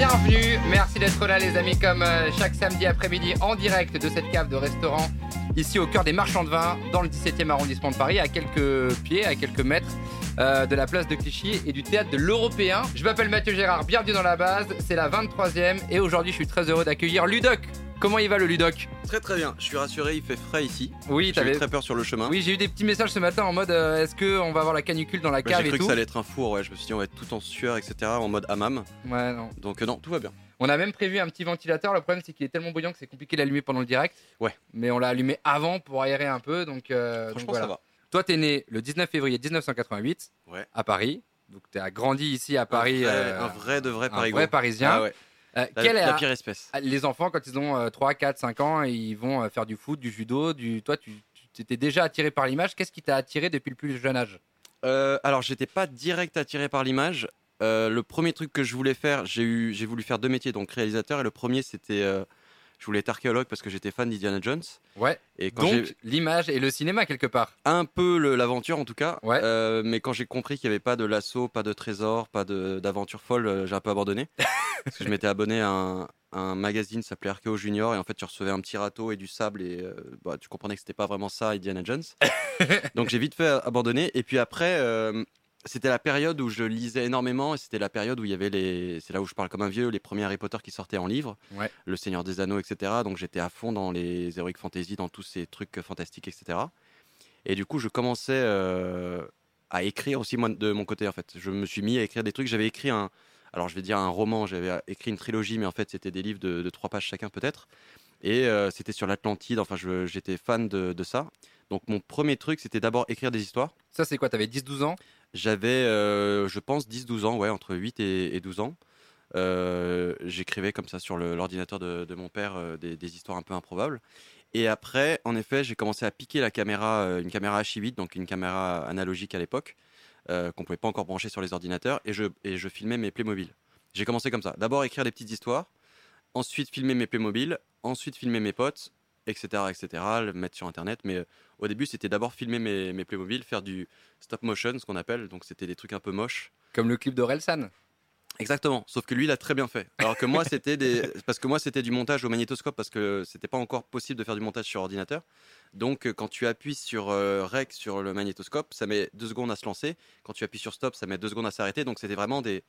bienvenue. Merci d'être là les amis comme euh, chaque samedi après-midi en direct de cette cave de restaurant ici au cœur des marchands de vin dans le 17e arrondissement de Paris à quelques pieds, à quelques mètres euh, de la place de Clichy et du théâtre de l'Européen. Je m'appelle Mathieu Gérard, bienvenue dans la base, c'est la 23e et aujourd'hui je suis très heureux d'accueillir Ludoc. Comment il va le Ludoc Très très bien, je suis rassuré, il fait frais ici. Oui, J'avais t'avais... très peur sur le chemin. Oui, j'ai eu des petits messages ce matin en mode euh, est-ce qu'on va avoir la canicule dans la Bah, cave j'ai et cru tout que ça allait être un four, ouais. Je me suis dit on va être tout en sueur, etc. En mode hammam. Ouais, non. Donc euh, non, tout va bien. On a même prévu un petit ventilateur. Le problème, c'est qu'il est tellement bouillant que c'est compliqué de l'allumer pendant le direct. Ouais. Mais on l'a allumé avant pour aérer un peu. Donc, euh, donc Franchement, voilà. ça va. Toi, t'es né le 19 février 1988 Ouais. à Paris. Donc, tu as grandi ici à Paris. un, vrai, euh, un vrai de vrai un Paris. vrai Parisien. Ah ouais. Euh, La, quel est la pire espèce. Les enfants, quand ils ont euh, 3, 4, 5 ans, ils vont euh, faire du foot, du judo. Du... Toi, tu étais déjà attiré par l'image. Qu'est-ce qui t'a attiré depuis le plus jeune âge? Euh, alors j'étais pas direct attiré par l'image. Le premier truc que je voulais faire, j'ai eu, j'ai voulu faire deux métiers, donc réalisateur. Et le premier c'était, je voulais être archéologue parce que j'étais fan d'Indiana Jones. Ouais. Et quand Donc, l'image et le cinéma, quelque part. un peu l'aventure en tout cas, Ouais. euh, mais quand j'ai compris qu'il n'y avait pas de lasso, pas de trésor, pas d'aventure folle, euh, j'ai un peu abandonné. parce que je m'étais abonné à un, un magazine qui s'appelait Archéo Junior et en fait tu recevais un petit râteau et du sable et euh, bah, tu comprenais que c'était pas vraiment ça Indiana Jones. Donc j'ai vite fait abandonner et puis après euh, c'était la période où je lisais énormément et c'était la période où il y avait les c'est là où je parle comme un vieux les premiers Harry Potter qui sortaient en livre. Ouais. le Seigneur des Anneaux etc donc j'étais à fond dans les heroic fantasy dans tous ces trucs fantastiques etc et du coup je commençais euh, à écrire aussi moi de mon côté en fait. Je me suis mis à écrire des trucs. J'avais écrit un alors je vais dire un roman. J'avais écrit une trilogie mais en fait c'était des livres de, de trois pages chacun peut-être. Et euh, c'était sur l'Atlantide. Enfin j'étais fan de, de ça donc mon premier truc c'était d'abord écrire des histoires Ça, c'est quoi T'avais 10-12 ans? J'avais, euh, je pense, 10-12 ans, ouais, entre 8 et, et 12 ans. Euh, J'écrivais comme ça sur l'ordinateur de, de mon père euh, des, des histoires un peu improbables. Et après, en effet, j'ai commencé à piquer la caméra, une caméra H8, donc une caméra analogique à l'époque, euh, qu'on pouvait pas encore brancher sur les ordinateurs, et je, et je filmais mes Playmobil. J'ai commencé comme ça. D'abord écrire des petites histoires, ensuite filmer mes Playmobil, ensuite filmer mes potes, etc., etc., le mettre sur Internet. Mais euh, au début, c'était d'abord filmer mes, mes Playmobil, faire du stop motion, ce qu'on appelle. Donc c'était des trucs un peu moches. Comme le clip d'Orelsan. Exactement. Sauf que lui, il a très bien fait. Alors que moi, c'était des, parce que moi, c'était du montage au magnétoscope parce que c'était pas encore possible de faire du montage sur ordinateur. Donc, euh, quand tu appuies sur euh, rec sur le magnétoscope, ça met deux secondes à se lancer. Quand tu appuies sur stop, ça met deux secondes à s'arrêter. Donc, c'était vraiment des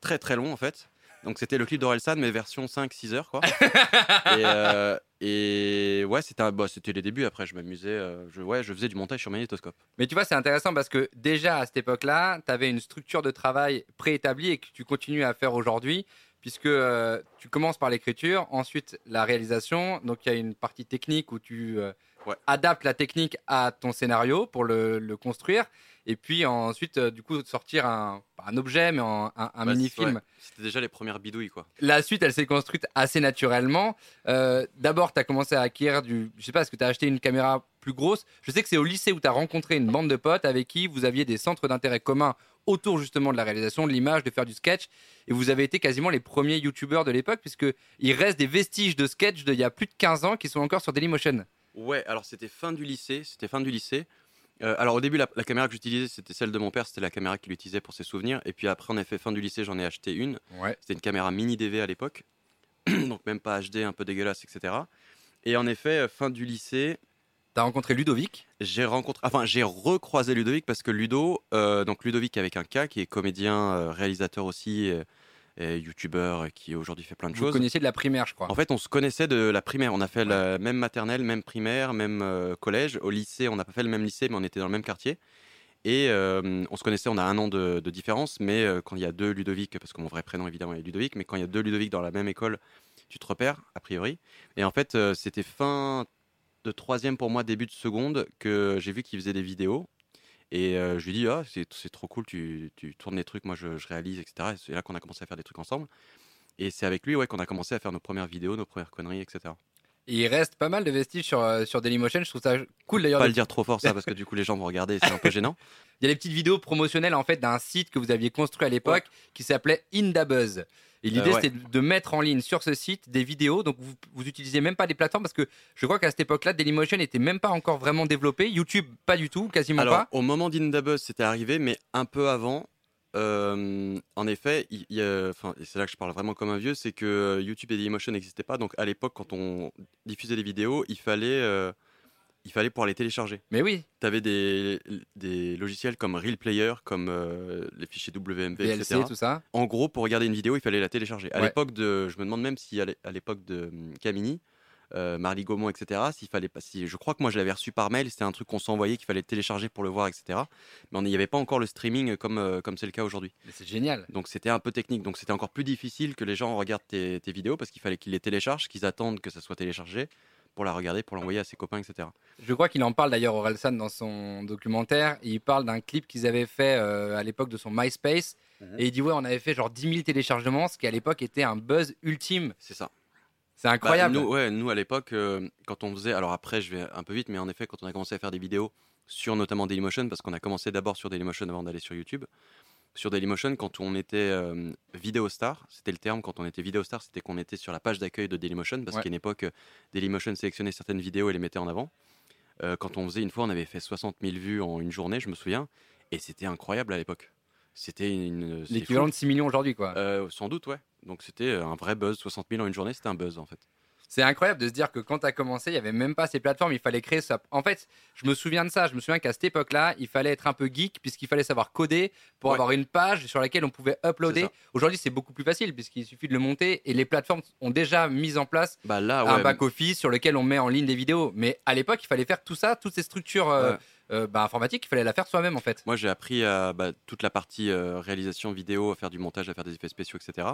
très très longs en fait. Donc, c'était le clip d'Orelsan, mais version 5-6 heures quoi. et, euh, et ouais, c'était un- bah, c'était les débuts. Après, je m'amusais. euh, je, ouais, je faisais du montage sur magnétoscope. Mais tu vois, c'est intéressant parce que déjà à cette époque-là, tu avais une structure de travail préétablie et que tu continues à faire aujourd'hui, puisque euh, tu commences par l'écriture, ensuite la réalisation. Donc il y a une partie technique où tu Ouais. adaptes la technique à ton scénario pour le, le construire. Et puis ensuite, euh, du coup, sortir un, objet, mais un, un- un Bah, mini-film. ouais, C'était déjà les premières bidouilles quoi. La suite, elle s'est construite assez naturellement. Euh, D'abord, tu as commencé à acquérir du. Je sais pas, est-ce que tu as acheté une caméra plus grosse? Je sais que c'est au lycée où tu as rencontré une bande de potes avec qui vous aviez des centres d'intérêt communs autour justement de la réalisation, de l'image, de faire du sketch. Et vous avez été quasiment les premiers youtubeurs de l'époque, puisque il reste des vestiges de sketch d'il y a plus de 15 ans qui sont encore sur Dailymotion. Ouais, alors c'était fin du lycée. C'était fin du lycée. Euh, alors au début, la, la caméra que j'utilisais, c'était celle de mon père. C'était la caméra qu'il utilisait pour ses souvenirs. Et puis après, en effet, fin du lycée, j'en ai acheté une. Ouais. C'était une caméra mini DV à l'époque. Donc même pas HD, un peu dégueulasse, etc. Et en effet, euh, fin du lycée, Tu as rencontré Ludovic? j'ai rencontré, enfin j'ai recroisé Ludovic parce que Ludo, euh, donc Ludovic avec un K, qui est comédien, euh, réalisateur aussi, youtubeur, qui aujourd'hui fait plein de Vous choses. connaissiez de la primaire, je crois. En fait, on se connaissait de la primaire. On a fait la même maternelle, même primaire, même euh, collège. Au lycée, on n'a pas fait le même lycée, mais on était dans le même quartier. Et euh, on se connaissait, on a un an de, de différence, mais euh, quand il y a deux Ludovic, parce que mon vrai prénom évidemment est Ludovic, mais quand il y a deux Ludovic dans la même école, tu te repères, a priori. Et en fait, c'était fin de troisième pour moi, début de seconde, que j'ai vu qu'il faisait des vidéos. Et euh, je lui dis, ah, c'est trop cool, tu, tu tournes des trucs, moi je, je réalise, etc. Et c'est là qu'on a commencé à faire des trucs ensemble. Et c'est avec lui ouais, qu'on a commencé à faire nos premières vidéos, nos premières conneries, etc. Et il reste pas mal de vestiges sur, euh, sur Dailymotion. Je trouve ça cool d'ailleurs. Pas de- le dire trop fort ça, parce que du coup les gens vont regarder c'est un peu gênant. Il y a des petites vidéos promotionnelles en fait d'un site que vous aviez construit à l'époque qui s'appelait Indabuzz. Et l'idée Euh, ouais. c'était de mettre en ligne sur ce site des vidéos. Donc vous, vous utilisiez même pas des plateformes parce que je crois qu'à cette époque-là, Dailymotion n'était même pas encore vraiment développé. YouTube pas du tout, quasiment Alors pas. au moment d'Indabuzz c'était arrivé, mais un peu avant, euh, en effet, il et c'est là que je parle vraiment comme un vieux, c'est que euh, YouTube et Dailymotion n'existaient pas. Donc à l'époque, quand on diffusait des vidéos, il fallait, euh, il fallait pouvoir les télécharger. Mais oui, Tu avais des, des logiciels comme Real Player, comme les fichiers WMV, VLC, etc. tout ça. En gros, pour regarder une vidéo, il fallait la télécharger. À Ouais. l'époque de, je me demande même si à l'é- à l'époque de hum, Camini, euh, Marly Gaumont, etc. S'il fallait pas, si, je crois que moi je l'avais reçu par mail. C'était un truc qu'on s'envoyait qu'il fallait télécharger pour le voir, etc. Mais on n'y avait pas encore le streaming comme euh, comme c'est le cas aujourd'hui. Mais c'est génial. Donc c'était un peu technique. Donc c'était encore plus difficile que les gens regardent tes, tes vidéos parce qu'il fallait qu'ils les téléchargent, qu'ils attendent que ça soit téléchargé pour la regarder, pour l'envoyer à ses copains, etc. Je crois qu'il en parle d'ailleurs Orelsan dans son documentaire. Il parle d'un clip qu'ils avaient fait euh, à l'époque de son MySpace. Mhm. Et il dit Ouais, on avait fait genre 10 000 téléchargements, ce qui à l'époque était un buzz ultime. C'est ça. C'est Bah, incroyable. nous, ouais, nous, à l'époque, euh, quand on faisait. Alors après, je vais un peu vite, mais en effet, quand on a commencé à faire des vidéos sur notamment Dailymotion, parce qu'on a commencé d'abord sur Dailymotion avant d'aller sur YouTube. Sur Dailymotion, quand on était euh, vidéo star, c'était le terme, quand on était vidéo star, c'était qu'on était sur la page d'accueil de Dailymotion, parce Ouais. qu'à une époque, Dailymotion sélectionnait certaines vidéos et les mettait en avant. Euh, quand on faisait une fois, on avait fait 60 000 vues en une journée, je me souviens, et c'était incroyable à l'époque. C'était une. L'équivalent de 6 millions aujourd'hui, quoi. Euh, sans doute, ouais. Donc c'était un vrai buzz. 60 000 en une journée, c'était un buzz en fait. C'est incroyable de se dire que quand tu as commencé, il n'y avait même pas ces plateformes, il fallait créer ça. En fait, je me souviens de ça, je me souviens qu'à cette époque-là, il fallait être un peu geek puisqu'il fallait savoir coder pour Ouais. avoir une page sur laquelle on pouvait uploader. Aujourd'hui, c'est beaucoup plus facile puisqu'il suffit de le monter et les plateformes ont déjà mis en place Bah là, un back-office sur lequel on met en ligne des vidéos. Mais à l'époque, il fallait faire tout ça, toutes ces structures euh, Ouais. Euh, bah, informatiques, il fallait la faire soi-même en fait. Moi, j'ai appris à bah, toute la partie euh, réalisation vidéo, à faire du montage, à faire des effets spéciaux, etc.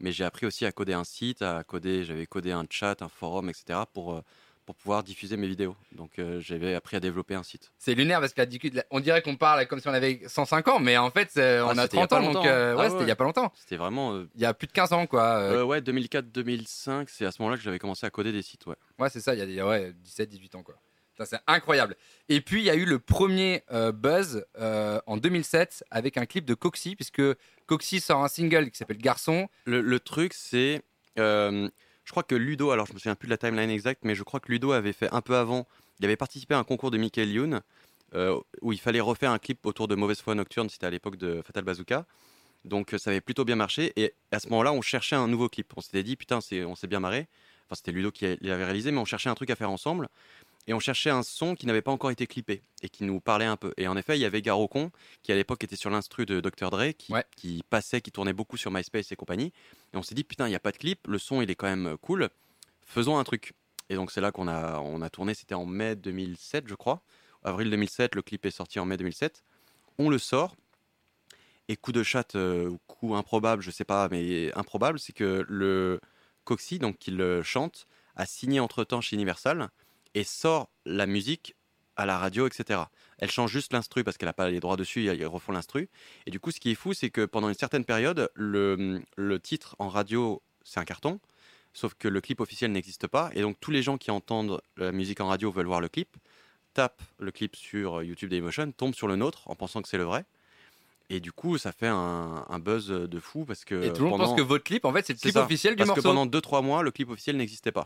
Mais j'ai appris aussi à coder un site, à coder. J'avais codé un chat, un forum, etc. pour euh, pour pouvoir diffuser mes vidéos. Donc, euh, j'avais appris à développer un site. C'est lunaire parce qu'on dirait qu'on parle comme si on avait 105 ans, mais en fait, c'est- on a Ah, c'était il y a 30 pas ans, donc longtemps. euh, Ah ouais, ouais. c'était il y a pas longtemps. C'était vraiment. euh, Il y a plus de 15 ans, quoi. Euh, euh, ouais, 2004-2005, c'est à ce moment-là que j'avais commencé à coder des sites. Ouais. Ouais, c'est ça, il y a ouais, 17, 18 ans, quoi. C'est incroyable. Et puis, il y a eu le premier euh, buzz euh, en 2007 avec un clip de Coxy, puisque Coxy sort un single qui s'appelle Garçon. Le, truc, c'est. euh, je crois que Ludo, alors je me souviens plus de la timeline exacte, mais je crois que Ludo avait fait un peu avant. Il avait participé à un concours de Michael Youn où il fallait refaire un clip autour de Mauvaise foi nocturne. C'était à l'époque de Fatal Bazooka. Donc ça avait plutôt bien marché. Et à ce moment-là, on cherchait un nouveau clip. On s'était dit, putain, on s'est bien marré. Enfin, c'était Ludo qui l'avait réalisé, mais on cherchait un truc à faire ensemble. Et on cherchait un son qui n'avait pas encore été clippé et qui nous parlait un peu. Et en effet, il y avait Garocon, qui à l'époque était sur l'instru de Dr. Dre, qui, Ouais. qui passait, qui tournait beaucoup sur MySpace et compagnie. Et on s'est dit, putain, il n'y a pas de clip, le son il est quand même cool, faisons un truc. Et donc c'est là qu'on a, on a tourné, c'était en mai 2007, je crois. Avril 2007, le clip est sorti en mai 2007. On le sort. Et coup de chat, euh, ou coup improbable, je sais pas, mais improbable, c'est que le Coxy, donc qui le chante, a signé entre-temps chez Universal et sort la musique à la radio, etc. Elle change juste l'instru parce qu'elle n'a pas les droits dessus, ils refont l'instru. Et du coup, ce qui est fou, c'est que pendant une certaine période, le, le titre en radio, c'est un carton, sauf que le clip officiel n'existe pas. Et donc, tous les gens qui entendent la musique en radio veulent voir le clip, tapent le clip sur YouTube Dailymotion, tombent sur le nôtre en pensant que c'est le vrai. Et du coup, ça fait un, un buzz de fou parce que Et tout le monde pendant- pense que votre clip, en fait, c'est le clip ça. officiel du parce morceau. que pendant 2-3 mois, le clip officiel n'existait pas.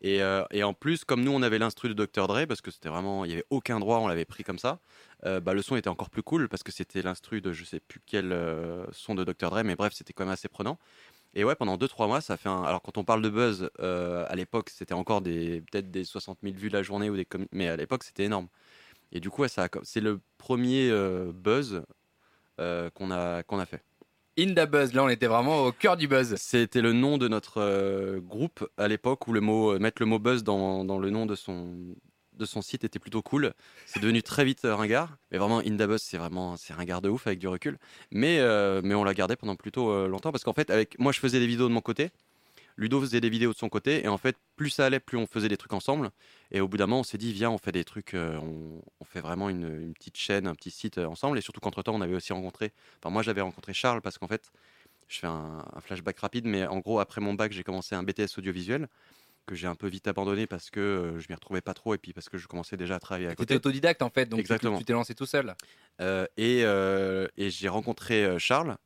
Et, euh, et en plus, comme nous, on avait l'instru de Dr. Dre, parce que c'était vraiment, il n'y avait aucun droit, on l'avait pris comme ça, euh, bah, le son était encore plus cool, parce que c'était l'instru de je sais plus quel euh, son de Dr. Dre, mais bref, c'était quand même assez prenant. Et ouais, pendant 2-3 mois, ça fait un. Alors, quand on parle de buzz, à l'époque, c'était encore peut-être des 60 000 vues la journée, ou des mais à l'époque, c'était énorme. Et du coup, c'est le premier buzz qu'on a, qu'on a fait. In the buzz, là, on était vraiment au cœur du buzz. C'était le nom de notre euh, groupe à l'époque où le mot, euh, mettre le mot buzz dans, dans le nom de son, de son site était plutôt cool. C'est devenu très vite euh, ringard. Mais vraiment, Indabuzz, c'est vraiment c'est ringard de ouf avec du recul. Mais, mais on l'a gardé pendant plutôt longtemps parce qu'en fait, avec moi, je faisais des vidéos de mon côté. Ludo faisait des vidéos de son côté. Et en fait, plus ça allait, plus on faisait des trucs ensemble. Et au bout d'un moment, on s'est dit, viens, on fait des trucs, euh, on, on fait vraiment une, une petite chaîne, un petit site euh, ensemble. Et surtout qu'entre-temps, on avait aussi rencontré, enfin moi j'avais rencontré Charles parce qu'en fait, je fais un, un flashback rapide, mais en gros, après mon bac, j'ai commencé un BTS audiovisuel que j'ai un peu vite abandonné parce que euh, je m'y retrouvais pas trop et puis parce que je commençais déjà à travailler à T'étais côté. autodidacte, en fait, donc tu- Exactement. tu t'es lancé tout seul. Euh, et et j'ai rencontré Charles,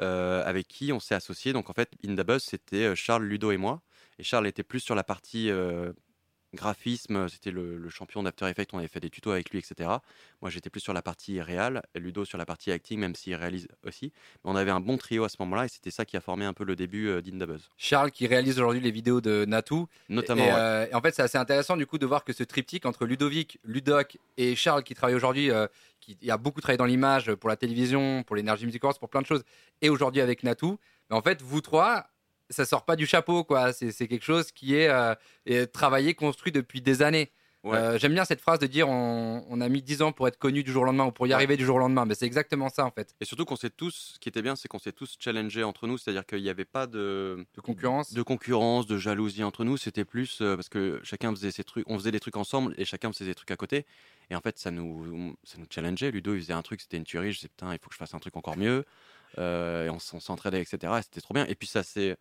avec qui on s'est associé. Donc en fait, In The Buzz, c'était euh, Charles, Ludo et moi. Et Charles était plus sur la partie euh, graphisme, c'était le, le champion d'After Effects, on avait fait des tutos avec lui, etc. Moi, j'étais plus sur la partie réal, Ludo sur la partie acting, même s'il réalise aussi. Mais on avait un bon trio à ce moment-là, et c'était ça qui a formé un peu le début euh, d'Indabuzz. Charles qui réalise aujourd'hui les vidéos de Natou. Notamment, Et, ouais. euh, et en fait, c'est assez intéressant du coup de voir que ce triptyque entre Ludovic, Ludoc et Charles qui travaille aujourd'hui, euh, qui a beaucoup travaillé dans l'image pour la télévision, pour l'énergie music Awards, pour plein de choses, et aujourd'hui avec Natou. Mais en fait, vous trois, ça sort pas du chapeau, quoi. C'est c'est quelque chose qui est, euh, est travaillé, construit depuis des années. Ouais. Euh, J'aime bien cette phrase de dire on, on a mis 10 ans pour être connu du jour au lendemain ou pour y Ouais. arriver du jour au lendemain. Mais c'est exactement ça en fait. Et surtout qu'on s'est tous, ce qui était bien, c'est qu'on s'est tous challengés entre nous, c'est-à-dire qu'il n'y avait pas de, De concurrence. de concurrence, de jalousie entre nous, c'était plus euh, parce que chacun faisait ses trucs, on faisait des trucs ensemble et chacun faisait des trucs à côté. Et en fait, ça nous, ça nous challengeait. Ludo, il faisait un truc, c'était une tuerie. Je disais, putain, il faut que je fasse un truc encore mieux. Euh, et on, on s'entraidait, etc. Et c'était trop bien. Et puis ça s'est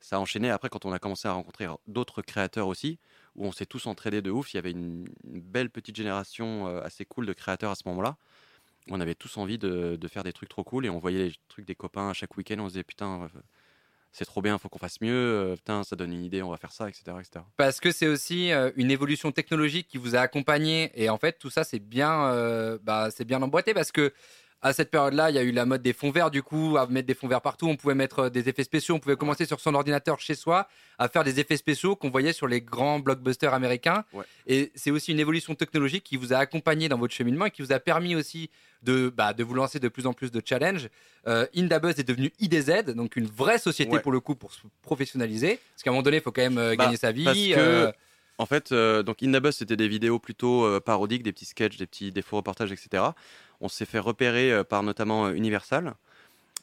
ça a enchaîné après quand on a commencé à rencontrer d'autres créateurs aussi, où on s'est tous entraidés de ouf. Il y avait une, belle petite génération euh, assez cool de créateurs à ce moment-là. On avait tous envie de, faire des trucs trop cool et on voyait les trucs des copains à chaque week-end. On se disait putain, euh, c'est trop bien, faut qu'on fasse mieux. euh, putain, ça donne une idée, on va faire ça, etc. Parce que c'est aussi une évolution technologique qui vous a accompagné. Et en fait, tout ça, c'est bien, bah, c'est bien emboîté parce que à cette période-là, il y a eu la mode des fonds verts, du coup, à mettre des fonds verts partout. On pouvait mettre euh, des effets spéciaux. On pouvait commencer sur son ordinateur chez soi à faire des effets spéciaux qu'on voyait sur les grands blockbusters américains. Ouais. Et c'est aussi une évolution technologique qui vous a accompagné dans votre cheminement et qui vous a permis aussi de, bah, de vous lancer de plus en plus de challenges. Euh, Indabuzz est devenu IDZ, donc une vraie société Ouais. pour le coup pour se professionnaliser. Parce qu'à un moment donné, il faut quand même euh, Bah, gagner sa vie. parce que- euh, En fait, euh, donc Indabuzz, c'était des vidéos plutôt euh, parodiques, des petits sketchs, des petits des faux reportages, etc. On s'est fait repérer euh, par notamment euh, Universal.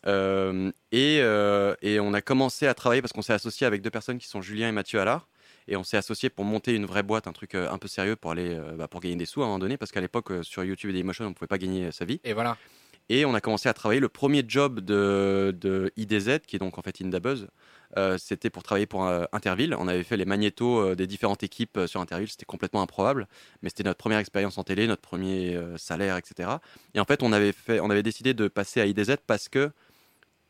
Euh, et, et on a commencé à travailler parce qu'on s'est associé avec deux personnes qui sont Julien et Mathieu Allard. Et on s'est associé pour monter une vraie boîte, un truc un peu sérieux pour aller bah, pour gagner des sous à un moment donné, parce qu'à l'époque sur YouTube et Dailymotion, on ne pouvait pas gagner sa vie. Et voilà. Et on a commencé à travailler. Le premier job de, IDZ, qui est donc en fait Indabuzz, euh, c'était pour travailler pour euh, Interville. On avait fait les magnétos euh, des différentes équipes sur Interville. C'était complètement improbable, mais c'était notre première expérience en télé, notre premier salaire, etc. Et en fait, on avait, fait, on avait décidé de passer à IDZ parce que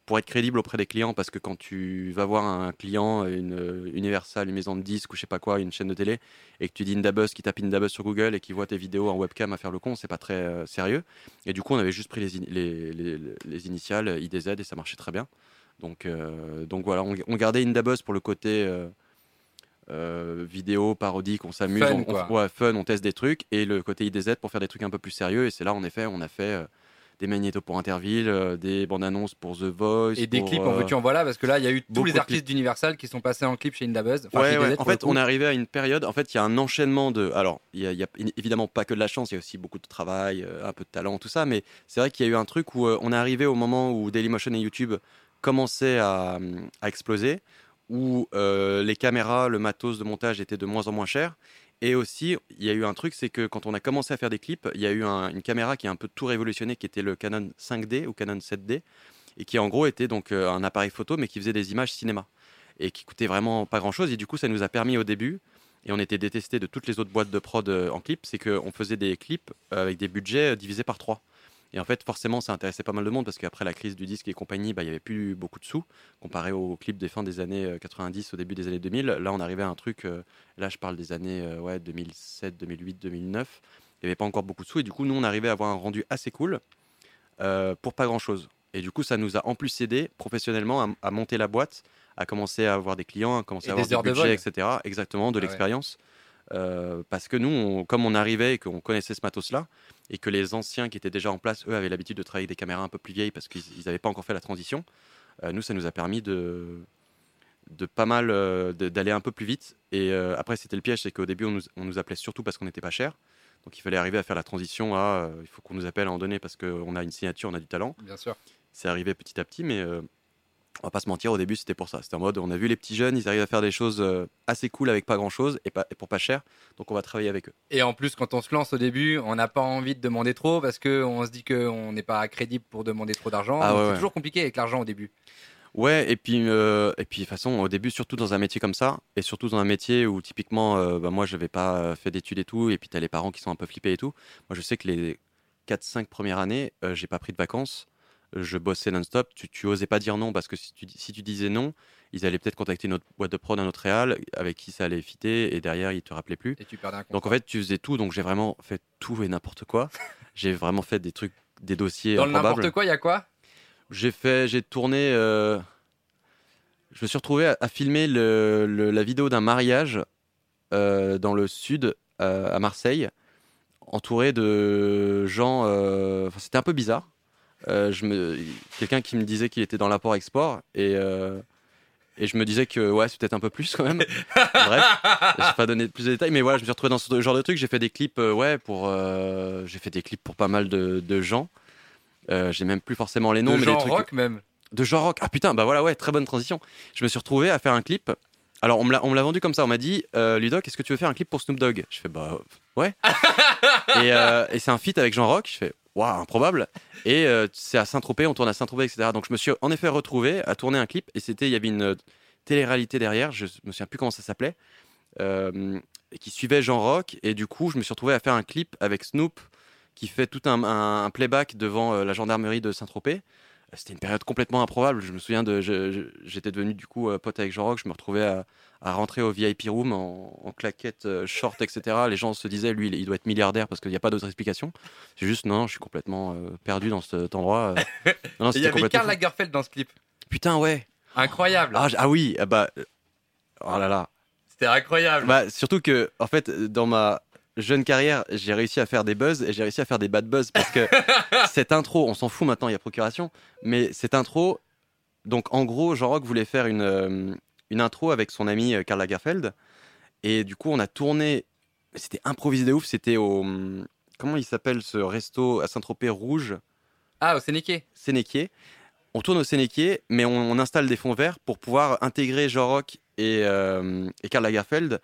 pour être crédible auprès des clients, parce que quand tu vas voir un client, une euh, Universal, une maison de disques ou je sais pas quoi, une chaîne de télé, et que tu dis Indabuzz, qui tape Indabuzz sur Google et qui voit tes vidéos en webcam à faire le con, c'est pas très euh, sérieux. Et du coup, on avait juste pris les, in- les, les- les initiales IDZ et ça marchait très bien. Donc, euh, donc voilà, on, on gardait Indabuzz pour le côté euh, vidéo, parodique, on s'amuse, on, on- ouais, fun, on teste des trucs, et le côté IDZ pour faire des trucs un peu plus sérieux. Et c'est là, en effet, on a fait des magnétos pour Interville, euh, des bandes annonces pour The Voice. Et des pour, clips en euh, veux-tu en voilà parce que là il y a eu tous les artistes d'Universal qui sont passés en clip chez Indabuzz. Enfin, Ouais, chez ouais. DZ En fait, on est arrivé à une période. En fait, il y a un enchaînement de. Alors, il y y a évidemment pas que de la chance, il y a aussi beaucoup de travail, euh, un peu de talent, tout ça. Mais c'est vrai qu'il y a eu un truc où on est arrivé au moment où Dailymotion et YouTube commençaient à, à exploser, où euh, les caméras, le matos de montage était de moins en moins cher. Et aussi, il y a eu un truc, c'est que quand on a commencé à faire des clips, il y a eu un- une caméra qui a un peu tout révolutionné, qui était le Canon 5D ou Canon 7D, et qui en gros était donc euh, un appareil photo, mais qui faisait des images cinéma et qui coûtait vraiment pas grand chose. Et du coup, ça nous a permis au début, et on était détesté de toutes les autres boîtes de prod euh, en clip, c'est qu'on faisait des clips euh, avec des budgets divisés par trois. Et en fait, forcément, ça intéressait pas mal de monde parce qu'après la crise du disque et compagnie, bah, il y avait plus beaucoup de sous comparé aux clips des fins des années euh, 90, au début des années 2000. Là, on arrivait à un truc, euh, là, je parle des années euh, ouais, 2007, 2008, 2009. Il n'y avait pas encore beaucoup de sous et du coup, nous, on arrivait à avoir un rendu assez cool euh, pour pas grand chose. Et du coup, ça nous a en plus aidé professionnellement à, à monter la boîte, à commencer à avoir des clients, à commencer Et à avoir des des de budgets, etc. Exactement, de Ah ouais. l'expérience. Euh, parce que nous, on- comme on arrivait et qu'on connaissait ce matos-là, et que les anciens qui étaient déjà en place, eux, avaient l'habitude de travailler avec des caméras un peu plus vieilles parce qu'ils n'avaient pas encore fait la transition, euh, nous, ça nous a permis de, de pas mal euh, d'aller un peu plus vite. Et euh, après, c'était le piège, c'est qu'au début, on nous, on nous appelait surtout parce qu'on n'était pas cher. Donc il fallait arriver à faire la transition à il faut qu'on nous appelle à un moment donné parce qu'on a une signature, on a du talent. Bien sûr. C'est arrivé petit à petit, mais on va pas se mentir, au début c'était pour ça. C'était en mode on a vu les petits jeunes, ils arrivent à faire des choses euh, assez cool avec pas grand chose et, pas, et pour pas cher, donc on va travailler avec eux. Et en plus, quand on se lance au début, on n'a pas envie de demander trop parce qu'on se dit qu'on n'est pas crédible pour demander trop d'argent. Ah ouais, c'est ouais. toujours compliqué avec l'argent au début. Ouais, et puis, euh, et puis de toute façon, au début, surtout dans un métier comme ça, et surtout dans un métier où typiquement, euh, bah, moi, je n'avais pas fait d'études et tout, et puis tu as les parents qui sont un peu flippés et tout. Moi, je sais que les 4-5 premières années, euh, j'ai pas pris de vacances. Je bossais non-stop. Tu, tu osais pas dire non parce que si tu, si tu disais non, ils allaient peut-être contacter une autre boîte de prod, un autre réal avec qui ça allait fitter et derrière ils te rappelaient plus. Et tu perdais un Donc en fait, tu faisais tout. Donc j'ai vraiment fait tout et n'importe quoi. j'ai vraiment fait des trucs, des dossiers Dans n'importe quoi, il y a quoi? J'ai fait, j'ai tourné. euh, je me suis retrouvé à, à filmer le- le- la vidéo d'un mariage euh, dans le sud, euh, à Marseille, entouré de gens. enfin, C'était un peu bizarre. Euh, je me, quelqu'un qui me disait qu'il était dans l'apport-export et euh, et je me disais que ouais, c'est peut-être un peu plus quand même. Bref, je vais pas donner plus de détails, mais voilà, je me suis retrouvé dans ce genre de truc. J'ai fait des clips, euh, ouais, pour, euh, j'ai fait des clips pour pas mal de, de gens. Euh, j'ai même plus forcément les noms, De mais genre des trucs rock même. de genre rock. Ah putain, bah voilà, ouais, très bonne transition. Je me suis retrouvé à faire un clip. Alors, on me l'a on me l'a vendu comme ça. On m'a dit, Ludoc, est-ce que tu veux faire un clip pour Snoop Dogg? Je fais, bah ouais. et et c'est un feat avec Jean Rock. Je fais, waouh, improbable. Et euh, c'est à Saint-Tropez, on tourne à Saint-Tropez, etc. Donc, je me suis en effet retrouvé à tourner un clip. Et c'était, il y avait une euh, télé-réalité derrière. Je me souviens plus comment ça s'appelait. euh, qui suivait Jean Rock. Et du coup, je me suis retrouvé à faire un clip avec Snoop qui fait tout un, playback devant la gendarmerie de Saint-Tropez. C'était une période complètement improbable. Je me souviens de. J'étais devenu du coup pote avec Jean Rock. Je me retrouvais à, à rentrer au VIP room en, en claquettes, euh, short, etc. Les gens se disaient, lui, il- doit être milliardaire parce qu'il n'y a pas d'autre explication. C'est juste, non, je suis complètement euh, perdu dans cet endroit. euh. Non, non, Et il y avait Karl. Lagerfeld dans ce clip. Putain, ouais. Incroyable. Ah, ah oui, ah bah. Oh là là. C'était incroyable. Bah, surtout que, en fait, dans ma jeune carrière, j'ai réussi à faire des buzz et j'ai réussi à faire des bad buzz parce que cette intro, on s'en fout maintenant, il y a procuration, mais cette intro, donc en gros, Jean Rock voulait faire une, une intro avec son ami euh, Karl Lagerfeld et du coup, on a tourné, c'était improvisé de ouf, c'était au. Comment il s'appelle ce resto à Saint-Tropez rouge? Ah, au Sénéqué. Sénéquier. On tourne au Sénéquier, mais on, on installe des fonds verts pour pouvoir intégrer Jean Rock et, euh, et Karl Lagerfeld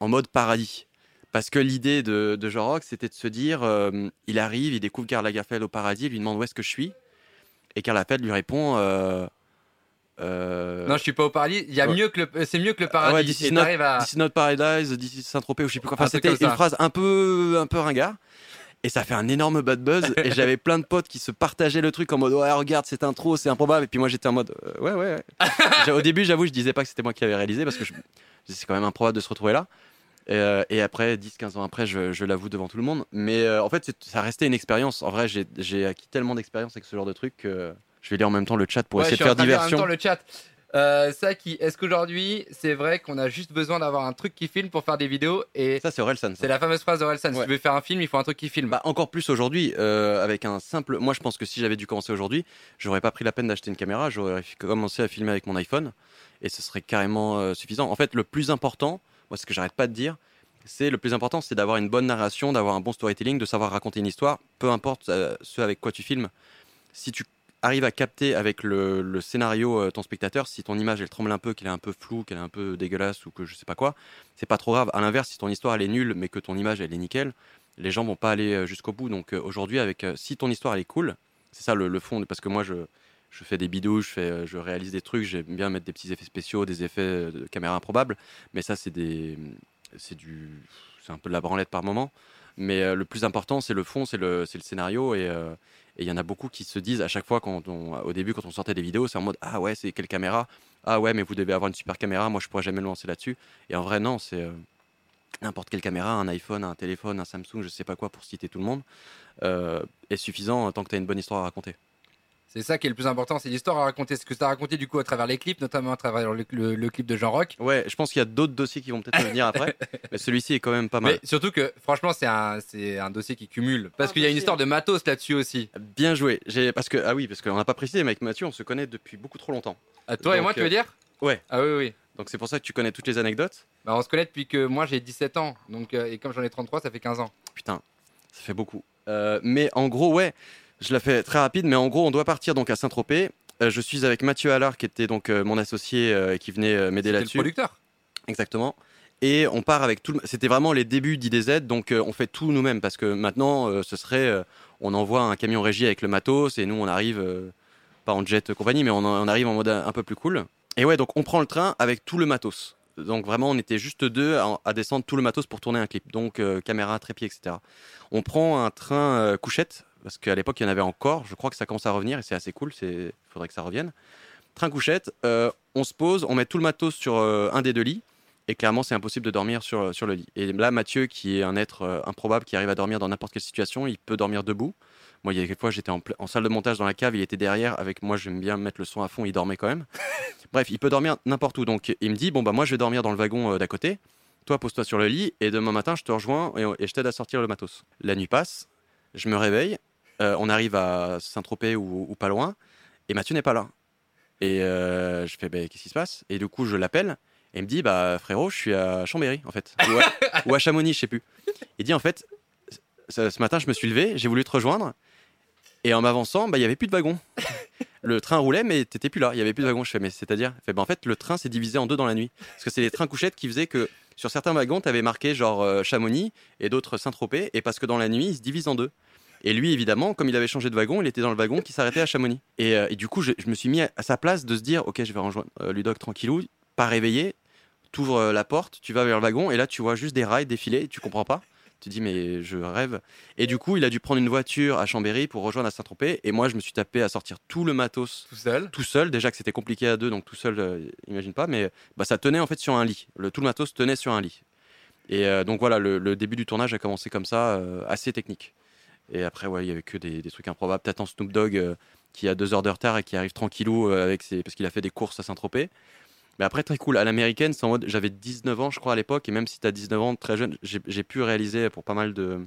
en mode paradis. Parce que l'idée de, de Jean Rock, c'était de se dire, euh, il arrive, il découvre Karl Lagerfeld au paradis, il lui demande où est-ce que je suis, et Karl Lagerfeld lui répond, euh, euh, Non, je suis pas au paradis. Il y a ouais. mieux que le, c'est mieux que le ah paradis. ouais, this is Et not, t'arrives à. this is not paradise, this is Saint-Tropez, ou je sais plus quoi. Enfin, c'était une phrase un peu, un peu ringard. Et ça fait un énorme bad buzz. et j'avais plein de potes qui se partageaient le truc en mode ouais regarde cette intro c'est improbable. Et puis moi j'étais en mode euh, ouais ouais. ouais. Au début j'avoue je disais pas que c'était moi qui avais réalisé parce que je- c'est quand même improbable de se retrouver là. Et, euh, et après 10-15 ans après je, je l'avoue devant tout le monde. Mais en fait c'est- ça restait une expérience. En vrai j'ai j'ai acquis tellement d'expérience avec ce genre de truc que je vais lire en même temps le chat pour Ouais, essayer de faire lire en même diversion. temps le chat. Euh, Saki, est-ce qu'aujourd'hui, c'est vrai qu'on a juste besoin d'avoir un truc qui filme pour faire des vidéos Et Ça c'est Orelsan. ça. c'est la fameuse phrase d'Orelsan. Si Ouais. tu veux faire un film, il faut un truc qui filme. Bah, encore plus aujourd'hui, euh, avec un simple. Moi, je pense que si j'avais dû commencer aujourd'hui, j'aurais pas pris la peine d'acheter une caméra, j'aurais commencé à filmer avec mon iPhone, et ce serait carrément euh, suffisant. En fait, le plus important, moi, ce que j'arrête pas de dire, c'est le plus important, c'est d'avoir une bonne narration, d'avoir un bon storytelling, de savoir raconter une histoire, peu importe ce avec quoi tu filmes. Si tu arrives à capter avec le, scénario euh, ton spectateur, si ton image elle tremble un peu, qu'elle est un peu floue, qu'elle est un peu dégueulasse ou que je sais pas quoi, c'est pas trop grave. À l'inverse, si ton histoire elle est nulle mais que ton image elle est nickel, les gens vont pas aller euh, jusqu'au bout. Donc euh, aujourd'hui, avec si ton histoire elle est cool, c'est ça le, fond, parce que moi je, fais des bidous, je, réalise des trucs, j'aime bien mettre des petits effets spéciaux, des effets de caméra improbables, mais ça c'est des, c'est du, c'est un peu de la branlette par moment. Mais le plus important, c'est le fond, c'est le, c'est le scénario. Et et il y en a beaucoup qui se disent à chaque fois, quand on, au début, quand on sortait des vidéos, c'est en mode Ah ouais, c'est quelle caméra? Ah ouais, mais vous devez avoir une super caméra, moi je pourrais jamais me lancer là-dessus. Et en vrai, non, c'est euh, n'importe quelle caméra, un iPhone, un téléphone, un Samsung, je sais pas quoi pour citer tout le monde, euh, est suffisant tant que tu as une bonne histoire à raconter. C'est ça qui est le plus important, c'est l'histoire à raconter. Ce que tu as raconté du coup à travers les clips, notamment à travers le, le- le clip de Jean Rock. Ouais, je pense qu'il y a d'autres dossiers qui vont peut-être venir après, mais celui-ci est quand même pas mal. Mais surtout que, franchement, c'est un, c'est un dossier qui cumule. Parce qu'il y a une histoire de matos là-dessus aussi. Bien joué. J'ai parce que ah oui, parce qu'on n'a pas précisé, mais avec Mathieu, on se connaît depuis beaucoup trop longtemps. À toi et moi, tu euh, veux dire? ouais. Ah oui, oui. Donc c'est pour ça que tu connais toutes les anecdotes. Bah, on se connaît depuis que moi j'ai 17 ans. Donc, euh, et comme j'en ai 33, ça fait 15 ans. Putain, ça fait beaucoup. Euh, mais en gros, ouais, je la fais très rapide, mais en gros, on doit partir donc à Saint-Tropez. Euh, je suis avec Mathieu Allard, qui était donc euh, mon associé euh, et qui venait euh, m'aider C'était le là-dessus. producteur. Exactement. Et on part avec tout. le- C'était vraiment les débuts d'IDZ, donc on fait tout nous-mêmes parce que maintenant, ce serait, on envoie un camion régie avec le matos et nous on arrive, pas en jet compagnie, mais on, on arrive en mode un, peu plus cool. Et ouais, donc on prend le train avec tout le matos. Donc vraiment, on était juste deux à, à descendre tout le matos pour tourner un clip. Donc caméra, trépied, etc. On prend un train couchette, parce qu'à l'époque, il y en avait encore. Je crois que ça commence à revenir et c'est assez cool. Il faudrait que ça revienne. Train couchette, euh, on se pose, on met tout le matos sur euh, un des deux lits. Et clairement, c'est impossible de dormir sur, sur le lit. Et là, Mathieu, qui est un être euh, improbable, qui arrive à dormir dans n'importe quelle situation, il peut dormir debout. Moi, il y a quelques fois, j'étais en, en, salle de montage dans la cave, il était derrière. Avec moi, j'aime bien mettre le son à fond, il dormait quand même. Bref, il peut dormir n'importe où. Donc, il me dit Bon, bah, moi, je vais dormir dans le wagon d'à côté. Toi, pose-toi sur le lit et demain matin, je te rejoins et, et je t'aide à sortir le matos. La nuit passe, je me réveille, euh, on arrive à Saint-Tropez ou, ou, pas loin, et Mathieu n'est pas là. Et euh, je fais, bah, qu'est-ce qui se passe? Et du coup, je l'appelle, et il me dit, bah frérot, je suis à Chambéry, en fait. Ou à, ou à Chamonix, je sais plus. Il dit, en fait, ce, matin, je me suis levé, j'ai voulu te rejoindre, et en m'avançant, bah, il n'y avait plus de wagon. le train roulait, mais t'étais plus là, il n'y avait plus de wagon. Je fais, mais c'est-à-dire bah, En fait, le train s'est divisé en deux dans la nuit. Parce que c'est les trains couchettes qui faisaient que sur certains wagons, tu avais marqué genre euh, Chamonix et d'autres Saint-Tropez, et parce que dans la nuit, ils se divisent en deux. Et lui, évidemment, comme il avait changé de wagon, il était dans le wagon qui s'arrêtait à Chamonix. Et, euh, et du coup, je, je, me suis mis à, sa place de se dire, ok, je vais rejoindre euh, Ludoc tranquillou, pas réveillé, t'ouvres euh, la porte, tu vas vers le wagon, et là, tu vois juste des rails défiler, tu comprends pas. Tu dis, mais je rêve. Et du coup, il a dû prendre une voiture à Chambéry pour rejoindre à Saint-Tropez. Et moi, je me suis tapé à sortir tout le matos. Tout seul Tout seul. Déjà que c'était compliqué à deux, donc tout seul, imagine pas. Mais bah, ça tenait en fait sur un lit. Le, tout le matos tenait sur un lit. Et donc voilà, le, le, début du tournage a commencé comme ça, assez technique. Et après, ouais, il y avait que des, des trucs improbables. T'attends Snoop Dogg euh, qui a deux heures de retard et qui arrive tranquillou euh, avec ses... parce qu'il a fait des courses à Saint-Tropez. Mais après, très cool. À l'américaine, c'est en mode. J'avais 19 ans, je crois, à l'époque. Et même si tu as 19 ans, très jeune, j'ai pu réaliser pour pas mal de,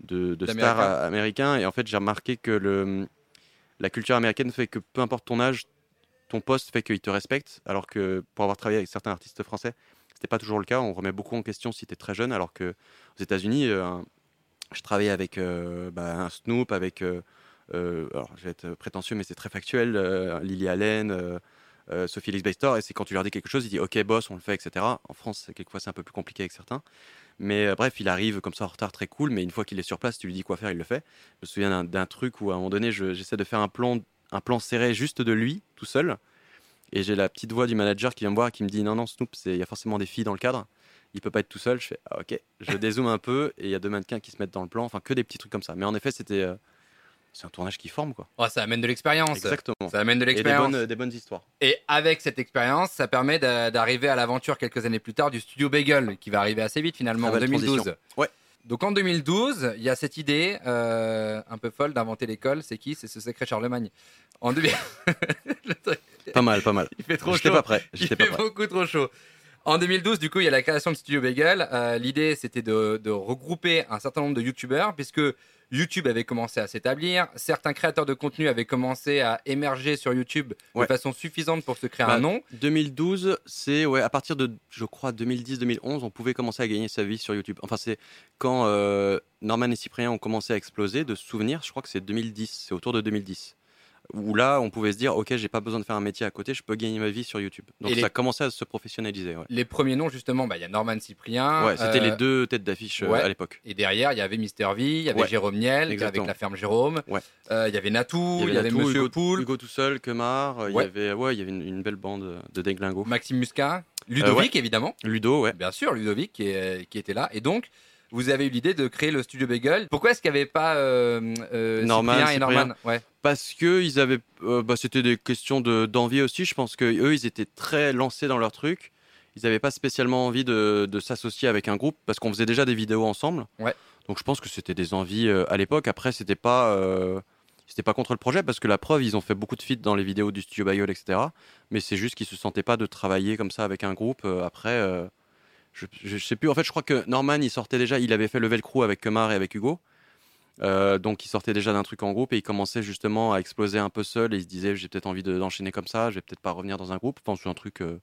de, de stars américains. Et en fait, j'ai remarqué que le, la culture américaine fait que peu importe ton âge, ton poste fait qu'ils te respectent. Alors que pour avoir travaillé avec certains artistes français, c'était pas toujours le cas. On remet beaucoup en question si tu es très jeune. Alors que aux États-Unis, euh, je travaillais avec euh, bah, un Snoop, avec. Euh, alors, je vais être prétentieux, mais c'est très factuel. Lily Allen. Euh, Sophie Elix Baystor, et c'est quand tu leur dis quelque chose, il dit ok boss, on le fait, etc. En France, quelquefois c'est un peu plus compliqué avec certains. Mais euh, bref, il arrive comme ça en retard, très cool, mais une fois qu'il est sur place, tu lui dis quoi faire, il le fait. Je me souviens d'un truc où à un moment donné, j'essaie de faire un plan, un plan serré juste de lui, tout seul. Et j'ai la petite voix du manager qui vient me voir et qui me dit non, non, Snoop, il y a forcément des filles dans le cadre. Il peut pas être tout seul. Je fais ah, ok. Je dézoome un peu et il y a deux mannequins qui se mettent dans le plan. Enfin, que des petits trucs comme ça. Mais en effet, c'était. Euh, c'est un tournage qui forme quoi. Oh, ça amène de l'expérience. Exactement. Ça amène de l'expérience. Et des bonnes, des bonnes, histoires. Et avec cette expérience, ça permet d'arriver à l'aventure quelques années plus tard du studio Bagel, qui va arriver assez vite finalement en 2012. Transition. Ouais. Donc en 2012, il y a cette idée euh, un peu folle d'inventer l'école. C'est qui? C'est ce secret Charlemagne. En 2000... pas mal, pas mal. Il fait trop chaud. J'étais pas prêt. Il fait pas beaucoup trop chaud. En 2012, du coup, il y a la création de Studio Bagel. Euh, L'idée, c'était de, de, regrouper un certain nombre de youtubeurs, puisque YouTube avait commencé à s'établir, certains créateurs de contenu avaient commencé à émerger sur YouTube ouais. de façon suffisante pour se créer bah, un nom. 2012, c'est ouais, à partir de, je crois, 2010-2011, on pouvait commencer à gagner sa vie sur YouTube. Enfin, c'est quand euh, Norman et Cyprien ont commencé à exploser, de souvenirs, je crois que c'est 2010, c'est autour de 2010 où là, on pouvait se dire, ok, j'ai pas besoin de faire un métier à côté, je peux gagner ma vie sur YouTube. Donc ça les- a commencé à se professionnaliser. Ouais, Les premiers noms, justement, bah, il y a Norman Cyprien. Ouais, c'était euh, les deux têtes d'affiche euh, ouais. à l'époque. Et derrière, il y avait Mister V, il y avait Jérôme Niel, exactement. avec la ferme Jérôme. Ouais. Euh, il y avait Natou, il y avait, Monsieur Hugo, Poul, Hugo tout seul, Kemar, euh, il Ouais. y avait, ouais, il y avait une, une belle bande de déglingos. Maxime Muscat, Ludovic, évidemment. Ludo, ouais. Bien sûr, Ludovic qui, est- qui était là. Et donc, vous avez eu l'idée de créer le studio Bagel. Pourquoi est-ce qu'il n'y avait pas euh, euh, Norman, Cyprien et. Norman? Ouais. Parce que ils avaient, euh, bah, c'était des questions de- d'envie aussi. Je pense que eux, ils étaient très lancés dans leur truc. Ils n'avaient pas spécialement envie de, de s'associer avec un groupe parce qu'on faisait déjà des vidéos ensemble. Ouais. Donc je pense que c'était des envies à l'époque. Après, c'était pas, c'était pas contre le projet parce que la preuve, ils ont fait beaucoup de feats dans les vidéos du studio Bayol, etc. Mais c'est juste qu'ils se sentaient pas de travailler comme ça avec un groupe. Après, euh, je, je, sais plus. En fait, je crois que Norman, il sortait déjà. Il avait fait le Velcro avec Kemar et avec Hugo. Euh, donc il sortait déjà d'un truc en groupe et il commençait justement à exploser un peu seul et il se disait j'ai peut-être envie de- d'enchaîner comme ça, je vais peut-être pas revenir dans un groupe. Enfin, c'est un truc, euh,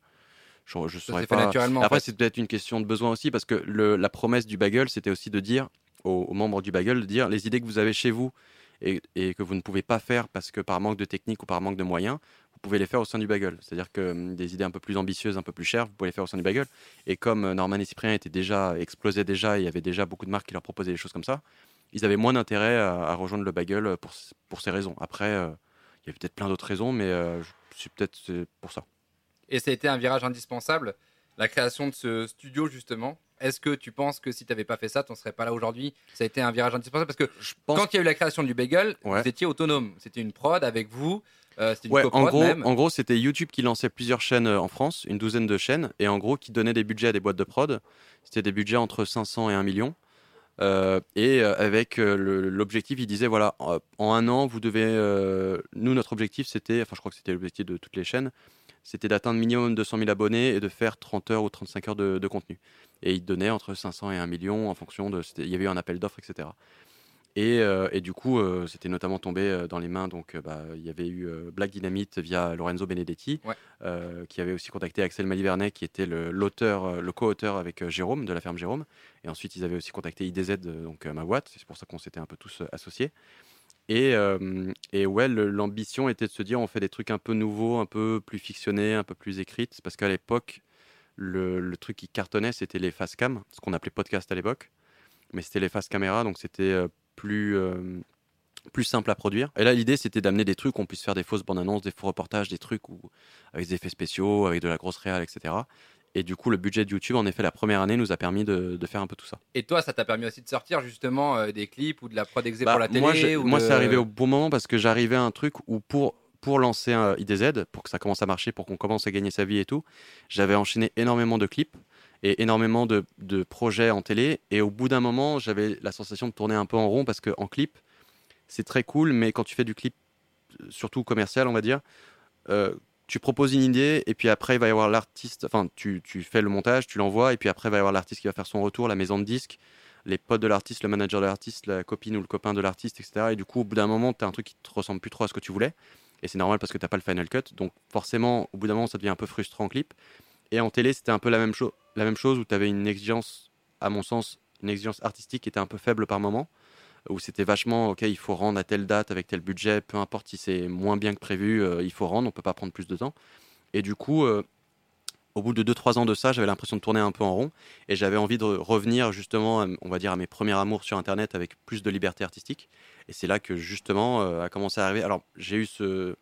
je, je Ça saurais s'est fait pas. naturellement. en Après, fait. c'est peut-être une question de besoin aussi parce que le- la promesse du bagel, c'était aussi de dire aux, aux membres du bagel de dire les idées que vous avez chez vous et, et que vous ne pouvez pas faire parce que par manque de technique ou par manque de moyens, pouvez les faire au sein du bagel. C'est-à-dire que hum, des idées un peu plus ambitieuses, un peu plus chères, vous pouvez les faire au sein du bagel. Et comme euh, Norman et Cyprien étaient déjà explosaient déjà, il y avait déjà beaucoup de marques qui leur proposaient des choses comme ça, ils avaient moins d'intérêt à, à rejoindre le bagel pour, c- pour ces raisons. Après, euh, il y avait peut-être plein d'autres raisons, mais euh, c'est peut-être pour ça. Et ça a été un virage indispensable, la création de ce studio, justement. Est-ce que tu penses que si tu n'avais pas fait ça, tu n'en serais pas là aujourd'hui? Ça a été un virage indispensable parce que Je pense quand il y a eu la création du bagel, Ouais. vous étiez autonome. C'était une prod avec vous. Euh, C'était Ouais, en gros, même. en gros, c'était YouTube qui lançait plusieurs chaînes euh, en France, une douzaine de chaînes, et en gros, qui donnait des budgets à des boîtes de prod. C'était des budgets entre 500 et 1 million. Euh, et avec euh, l'objectif, il disait voilà, en- en un an, vous devez. nous, notre objectif, c'était, enfin, je crois que c'était l'objectif de toutes les chaînes, c'était d'atteindre minimum 200 000 abonnés et de faire 30 heures ou 35 heures de, de contenu. Et il donnait entre 500 et 1 million en fonction de. Il y avait eu un appel d'offres, etc. Et, euh, et du coup, euh, c'était notamment tombé euh, dans les mains. Donc, bah, il y avait eu Black Dynamite via Lorenzo Benedetti, Ouais. euh, qui avait aussi contacté Axel Malivernet, qui était le- l'auteur, euh, le co-auteur avec Jérôme de la ferme Jérôme. Et ensuite, ils avaient aussi contacté IDZ, donc ma boîte. C'est pour ça qu'on s'était un peu tous associés. Et, et ouais, le- l'ambition était de se dire on fait des trucs un peu nouveaux, un peu plus fictionnés, un peu plus écrites. Parce qu'à l'époque, le, le truc qui cartonnait, c'était les face cam, ce qu'on appelait podcast à l'époque. Mais c'était les face caméra, donc c'était plus, euh, plus simple à produire. Et là, l'idée, c'était d'amener des trucs, on puisse faire des fausses bandes annonces, des faux reportages, des trucs où, avec des effets spéciaux, avec de la grosse réal, etc. Et du coup, le budget de YouTube, en effet, la première année, nous a permis de, de faire un peu tout ça. Et toi, ça t'a permis aussi de sortir justement euh, des clips ou de la prod exé Bah, pour la télé moi, j'ai- ou moi de- c'est arrivé au bon moment parce que j'arrivais à un truc où pour, pour lancer un IDZ, pour que ça commence à marcher, pour qu'on commence à gagner sa vie et tout, j'avais enchaîné énormément de clips et énormément de, de projets en télé. Et au bout d'un moment, j'avais la sensation de tourner un peu en rond parce qu'en clip, c'est très cool, mais quand tu fais du clip, euh, surtout commercial, on va dire, euh, tu proposes une idée et puis après, il va y avoir l'artiste, enfin, tu, tu fais le montage, tu l'envoies et puis après, il va y avoir l'artiste qui va faire son retour, la maison de disques les potes de l'artiste, le manager de l'artiste, la copine ou le copain de l'artiste, etc. Et du coup, au bout d'un moment, tu as un truc qui te ressemble plus trop à ce que tu voulais. Et c'est normal parce que tu pas le final cut. Donc forcément, au bout d'un moment, ça devient un peu frustrant en clip. Et en télé, c'était un peu la même, cho- la même chose où tu avais une exigence, à mon sens, une exigence artistique qui était un peu faible par moment. Où c'était vachement, ok, il faut rendre à telle date avec tel budget, peu importe si c'est moins bien que prévu, euh, il faut rendre, on peut pas prendre plus de temps. Et du coup, euh, au bout de 2-3 ans de ça, j'avais l'impression de tourner un peu en rond et j'avais envie de revenir justement, on va dire, à mes premiers amours sur Internet avec plus de liberté artistique. Et c'est là que justement euh, a commencé à arriver. Alors j'ai eu ce,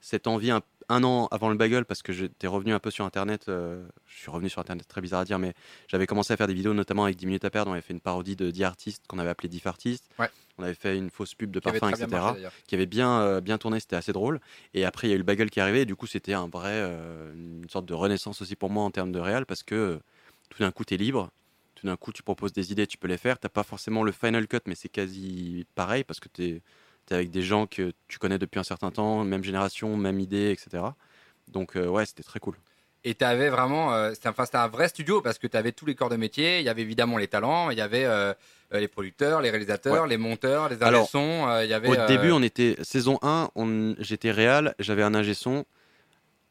cette envie un, un an avant le bagel parce que j'étais revenu un peu sur Internet. euh, je suis revenu sur Internet, très bizarre à dire, mais j'avais commencé à faire des vidéos notamment avec 10 minutes à perdre. On avait fait une parodie de 10 artistes qu'on avait appelé 10 artistes. Ouais. On avait fait une fausse pub de parfum, etc marché, qui avait bien, euh, bien tourné, c'était assez drôle. Et après, il y a eu le bagel qui est arrivé, et du coup, c'était un vrai, euh, une sorte de renaissance aussi pour moi en termes de réel, parce que tout d'un coup, tu es libre, tout d'un coup, tu proposes des idées, tu peux les faire. Tu pas forcément le final cut, mais c'est quasi pareil, parce que tu es, avec des gens que tu connais depuis un certain temps, même génération, même idée, etc. Donc, euh, ouais, c'était très cool. Et tu avais vraiment, euh, c'était enfin, c'était un vrai studio parce que tu avais tous les corps de métier. Il y avait évidemment les talents, il y avait euh, euh, les producteurs, les réalisateurs, les monteurs, les ingé euh, il y avait, Au début, on était saison 1, on- j'étais réal, j'avais un ingé son,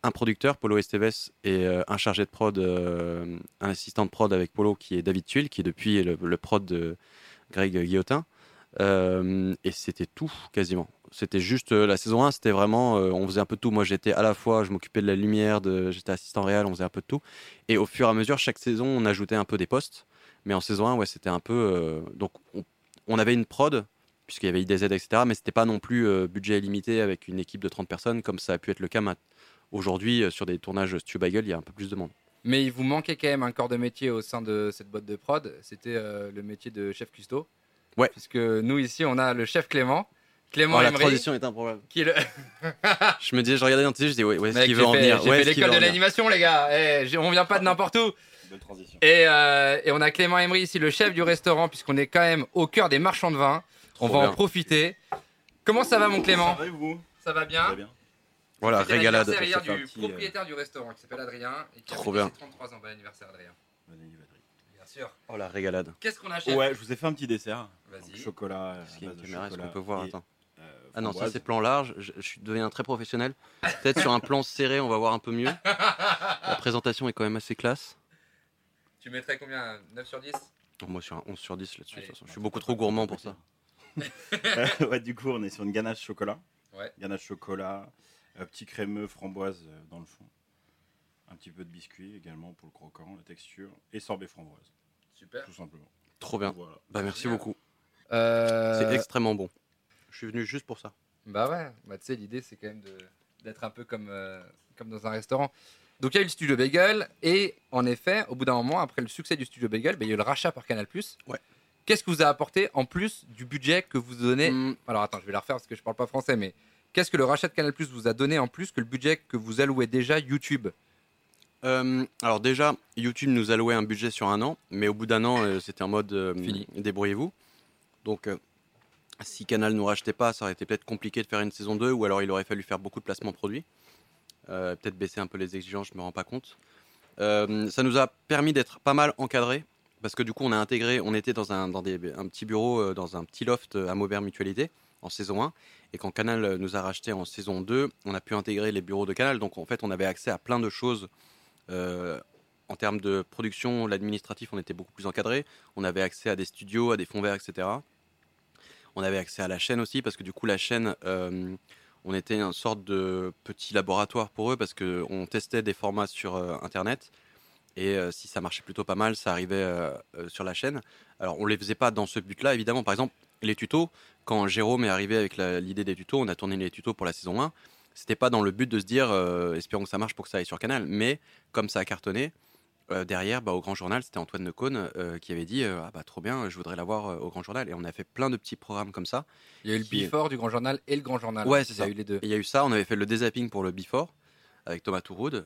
un producteur, Polo Esteves, et un chargé de prod, un assistant de prod avec Polo qui est David Tuile, qui est depuis le, le prod de Greg Guillotin. Euh, et c'était tout quasiment. C'était juste euh, la saison 1, c'était vraiment, euh, on faisait un peu tout. Moi, j'étais à la fois, je m'occupais de la lumière, j'étais assistant réel, on faisait un peu de tout. Et au fur et à mesure, chaque saison, on ajoutait un peu des postes. Mais en saison 1, ouais, c'était un peu. donc, on, avait une prod, puisqu'il y avait IDZ, etc. Mais c'était pas non plus budget illimité avec une équipe de 30 personnes, comme ça a pu être le cas aujourd'hui sur des tournages Stu Bagel, il y a un peu plus de monde. Mais il vous manquait quand même un corps de métier au sein de cette boîte de prod. C'était le métier de chef custo. Ouais. Puisque nous ici, on a le chef Clément. Clément Oh, la Emery, transition est improbable. qui est le. Je me disais, je regardais dans tes yeux, je disais, ouais, est-ce Mec, qu'il veut en venir? J'ai fait l'école de l'animation, les gars. Eh, on vient pas de n'importe où. Bonne transition. Et, euh, et on a Clément Emery ici, le chef du restaurant, puisqu'on est quand même au cœur des marchands de vin. on va bien. en profiter. Comment ça va, mon Clément? Ça va vous? Ça va bien? Bien. Voilà, régalade. l'anniversaire Ça hier fait du euh, propriétaire du restaurant qui s'appelle Adrien et qui Trop bien. ses 33 ans. Bon anniversaire, Adrien. Bonne anniversaire. Bien sûr. Oh la régalade. Qu'est-ce qu'on a, chef Ouais, je vous ai fait un petit dessert. Vas-y. Chocolat. à Est-ce qu'il y a une de caméra Est-ce qu'on peut voir et, Attends. euh, Ah non, ça c'est plan large. Je, je suis devenu un très professionnel. Peut-être sur un plan serré, on va voir un peu mieux. La présentation est quand même assez classe. Tu mettrais combien? 9 sur 10 Oh, moi, sur un 11 sur 10 là-dessus. de Allez, toute façon. Je suis beaucoup trop gourmand pour ça. ouais, du coup, on est sur une ganache chocolat. Ouais. Ganache chocolat, euh, petit crémeux framboise euh, dans le fond. Un petit peu de biscuit également pour le croquant, la texture. Et sorbet framboise, Super. tout simplement. Trop bien. Voilà. Bah, merci Bien. beaucoup. Euh, C'est extrêmement bon. Je suis venu juste pour ça. Bah ouais, bah, tu sais, l'idée c'est quand même d'être un peu comme, euh, comme dans un restaurant. Donc il y a eu le studio Bagel et en effet, au bout d'un moment, après le succès du studio Bagel, ben, il y a eu le rachat par Canal+. Ouais. Qu'est-ce que vous a apporté en plus du budget que vous donnez Hum, Alors attends, je vais la refaire parce que je parle pas français, mais qu'est-ce que le rachat de Canal+ vous a donné en plus que le budget que vous allouez déjà YouTube? Euh, alors déjà, YouTube nous allouait un budget sur un an, mais au bout d'un an, euh, c'était en mode euh, Fini. débrouillez-vous. Donc, euh, si Canal nous rachetait pas, ça aurait été peut-être compliqué de faire une saison 2, ou alors il aurait fallu faire beaucoup de placements produits. Euh, peut-être baisser un peu les exigences, je me rends pas compte. Euh, ça nous a permis d'être pas mal encadrés, parce que du coup, on a intégré, on était dans un, dans des, un petit bureau, dans un petit loft à Maubert Mutualité en saison 1, et quand Canal nous a racheté en saison 2, on a pu intégrer les bureaux de Canal, donc en fait, on avait accès à plein de choses en termes de production, l'administratif, on était beaucoup plus encadré. On avait accès à des studios, à des fonds verts, etc. On avait accès à la chaîne aussi, parce que du coup, la chaîne, euh, on était une sorte de petit laboratoire pour eux, parce qu'on testait des formats sur euh, Internet. Et euh, si ça marchait plutôt pas mal, ça arrivait sur la chaîne. Alors, on les faisait pas dans ce but-là, évidemment. Par exemple, les tutos, quand Jérôme est arrivé avec l'idée des tutos, on a tourné les tutos pour la saison 1. C'était pas dans le but de se dire, espérons que ça marche pour que ça aille sur Canal. Mais comme ça a cartonné, euh, derrière, bah, au Grand Journal, c'était Antoine Necône euh, qui avait dit euh, Ah bah trop bien, je voudrais l'avoir euh, au Grand Journal. Et on a fait plein de petits programmes comme ça. Il y a eu le Qui- Before du Grand Journal et le Grand Journal. Ouais, c'est Il y a ça. eu les deux. Il y a eu ça, on avait fait le dézapping pour le Before avec Thomas Touroud.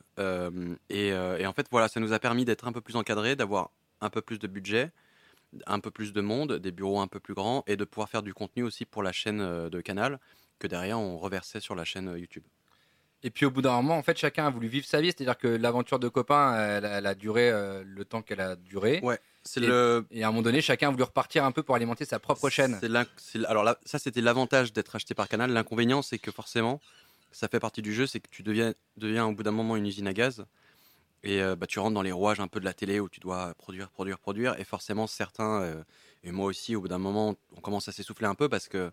Et, et en fait, voilà, ça nous a permis d'être un peu plus encadré, d'avoir un peu plus de budget, un peu plus de monde, des bureaux un peu plus grands et de pouvoir faire du contenu aussi pour la chaîne de Canal que derrière on reversait sur la chaîne YouTube. Et puis au bout d'un moment, en fait, chacun a voulu vivre sa vie. C'est-à-dire que l'aventure de copain, elle, elle a duré euh, le temps qu'elle a duré. Ouais, c'est Et- le Et à un moment donné, chacun a voulu repartir un peu pour alimenter sa propre chaîne. C'est l'in- c'est l- alors là, ça c'était l'avantage d'être acheté par Canal. L'inconvénient c'est que forcément, ça fait partie du jeu, c'est que tu deviens, deviens au bout d'un moment une usine à gaz et euh, bah, tu rentres dans les rouages un peu de la télé où tu dois produire, produire, produire et forcément certains euh, et moi aussi au bout d'un moment on commence à s'essouffler un peu parce que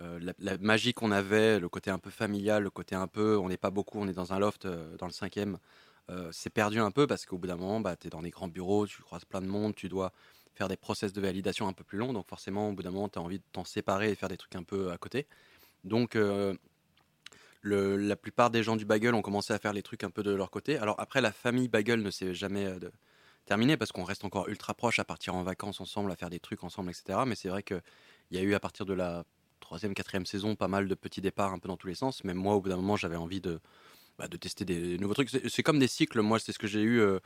euh, la, magie qu'on avait, le côté un peu familial, le côté un peu, on n'est pas beaucoup, on est dans un loft euh, dans le cinquième, euh, c'est perdu un peu parce qu'au bout d'un moment, bah, tu es dans des grands bureaux, tu croises plein de monde, tu dois faire des process de validation un peu plus longs, donc forcément, au bout d'un moment, tu as envie de t'en séparer et faire des trucs un peu à côté. Donc, la plupart des gens du Bagel ont commencé à faire les trucs un peu de leur côté. Alors après, la famille Bagel ne s'est jamais terminée parce qu'on reste encore ultra proche à partir en vacances ensemble, à faire des trucs ensemble, etc. Mais c'est vrai qu'il y a eu à partir de la troisième, quatrième saison pas mal de petits départs un peu dans tous les sens. Même moi, au bout d'un moment, j'avais envie de, bah, de tester des nouveaux trucs. C'est comme des cycles. Moi, c'est ce que j'ai eu euh,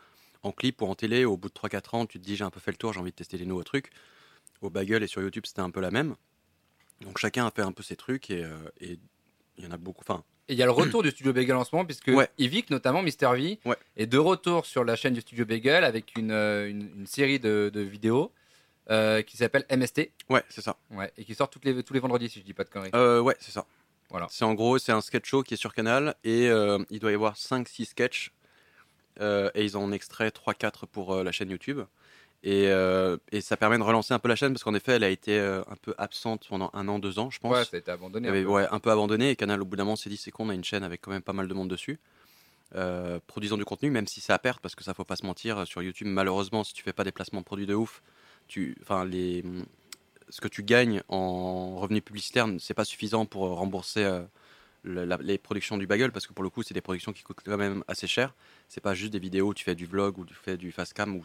en clip ou en télé. Au bout de 3-4 ans, tu te dis j'ai un peu fait le tour, j'ai envie de tester des nouveaux trucs. Au Bagel et sur YouTube, c'était un peu la même. Donc chacun a fait un peu ses trucs et euh, il y en a beaucoup. Enfin, Et il y a le retour du studio Bagel en ce moment, puisque Ouais. Yvick, notamment Mister V, Ouais. est de retour sur la chaîne du studio Bagel avec une, euh, une, une série de, de vidéos euh, qui s'appelle MST ouais, c'est ça. ouais, et qui sort toutes les, tous les vendredis, si je dis pas de conneries. Euh, ouais, c'est ça. Voilà. C'est en gros, c'est un sketch show qui est sur Canal et euh, il doit y avoir 5-6 sketchs et ils en ont extrait 3-4 pour la chaîne YouTube. Et, et ça permet de relancer un peu la chaîne parce qu'en effet, elle a été un peu absente pendant un an, deux ans, je pense. ouais, ça a été abandonné. Un peu. ouais, un peu abandonné et Canal au bout d'un moment s'est dit c'est qu'on a une chaîne avec quand même pas mal de monde dessus produisant du contenu même si c'est à perte parce que ça faut pas se mentir sur YouTube malheureusement si tu fais pas des placements de produits de ouf enfin les ce que tu gagnes en revenus publicitaires c'est pas suffisant pour rembourser euh, les productions du bagel parce que pour le coup c'est des productions qui coûtent quand même assez cher c'est pas juste des vidéos où tu fais du vlog ou tu fais du fast cam où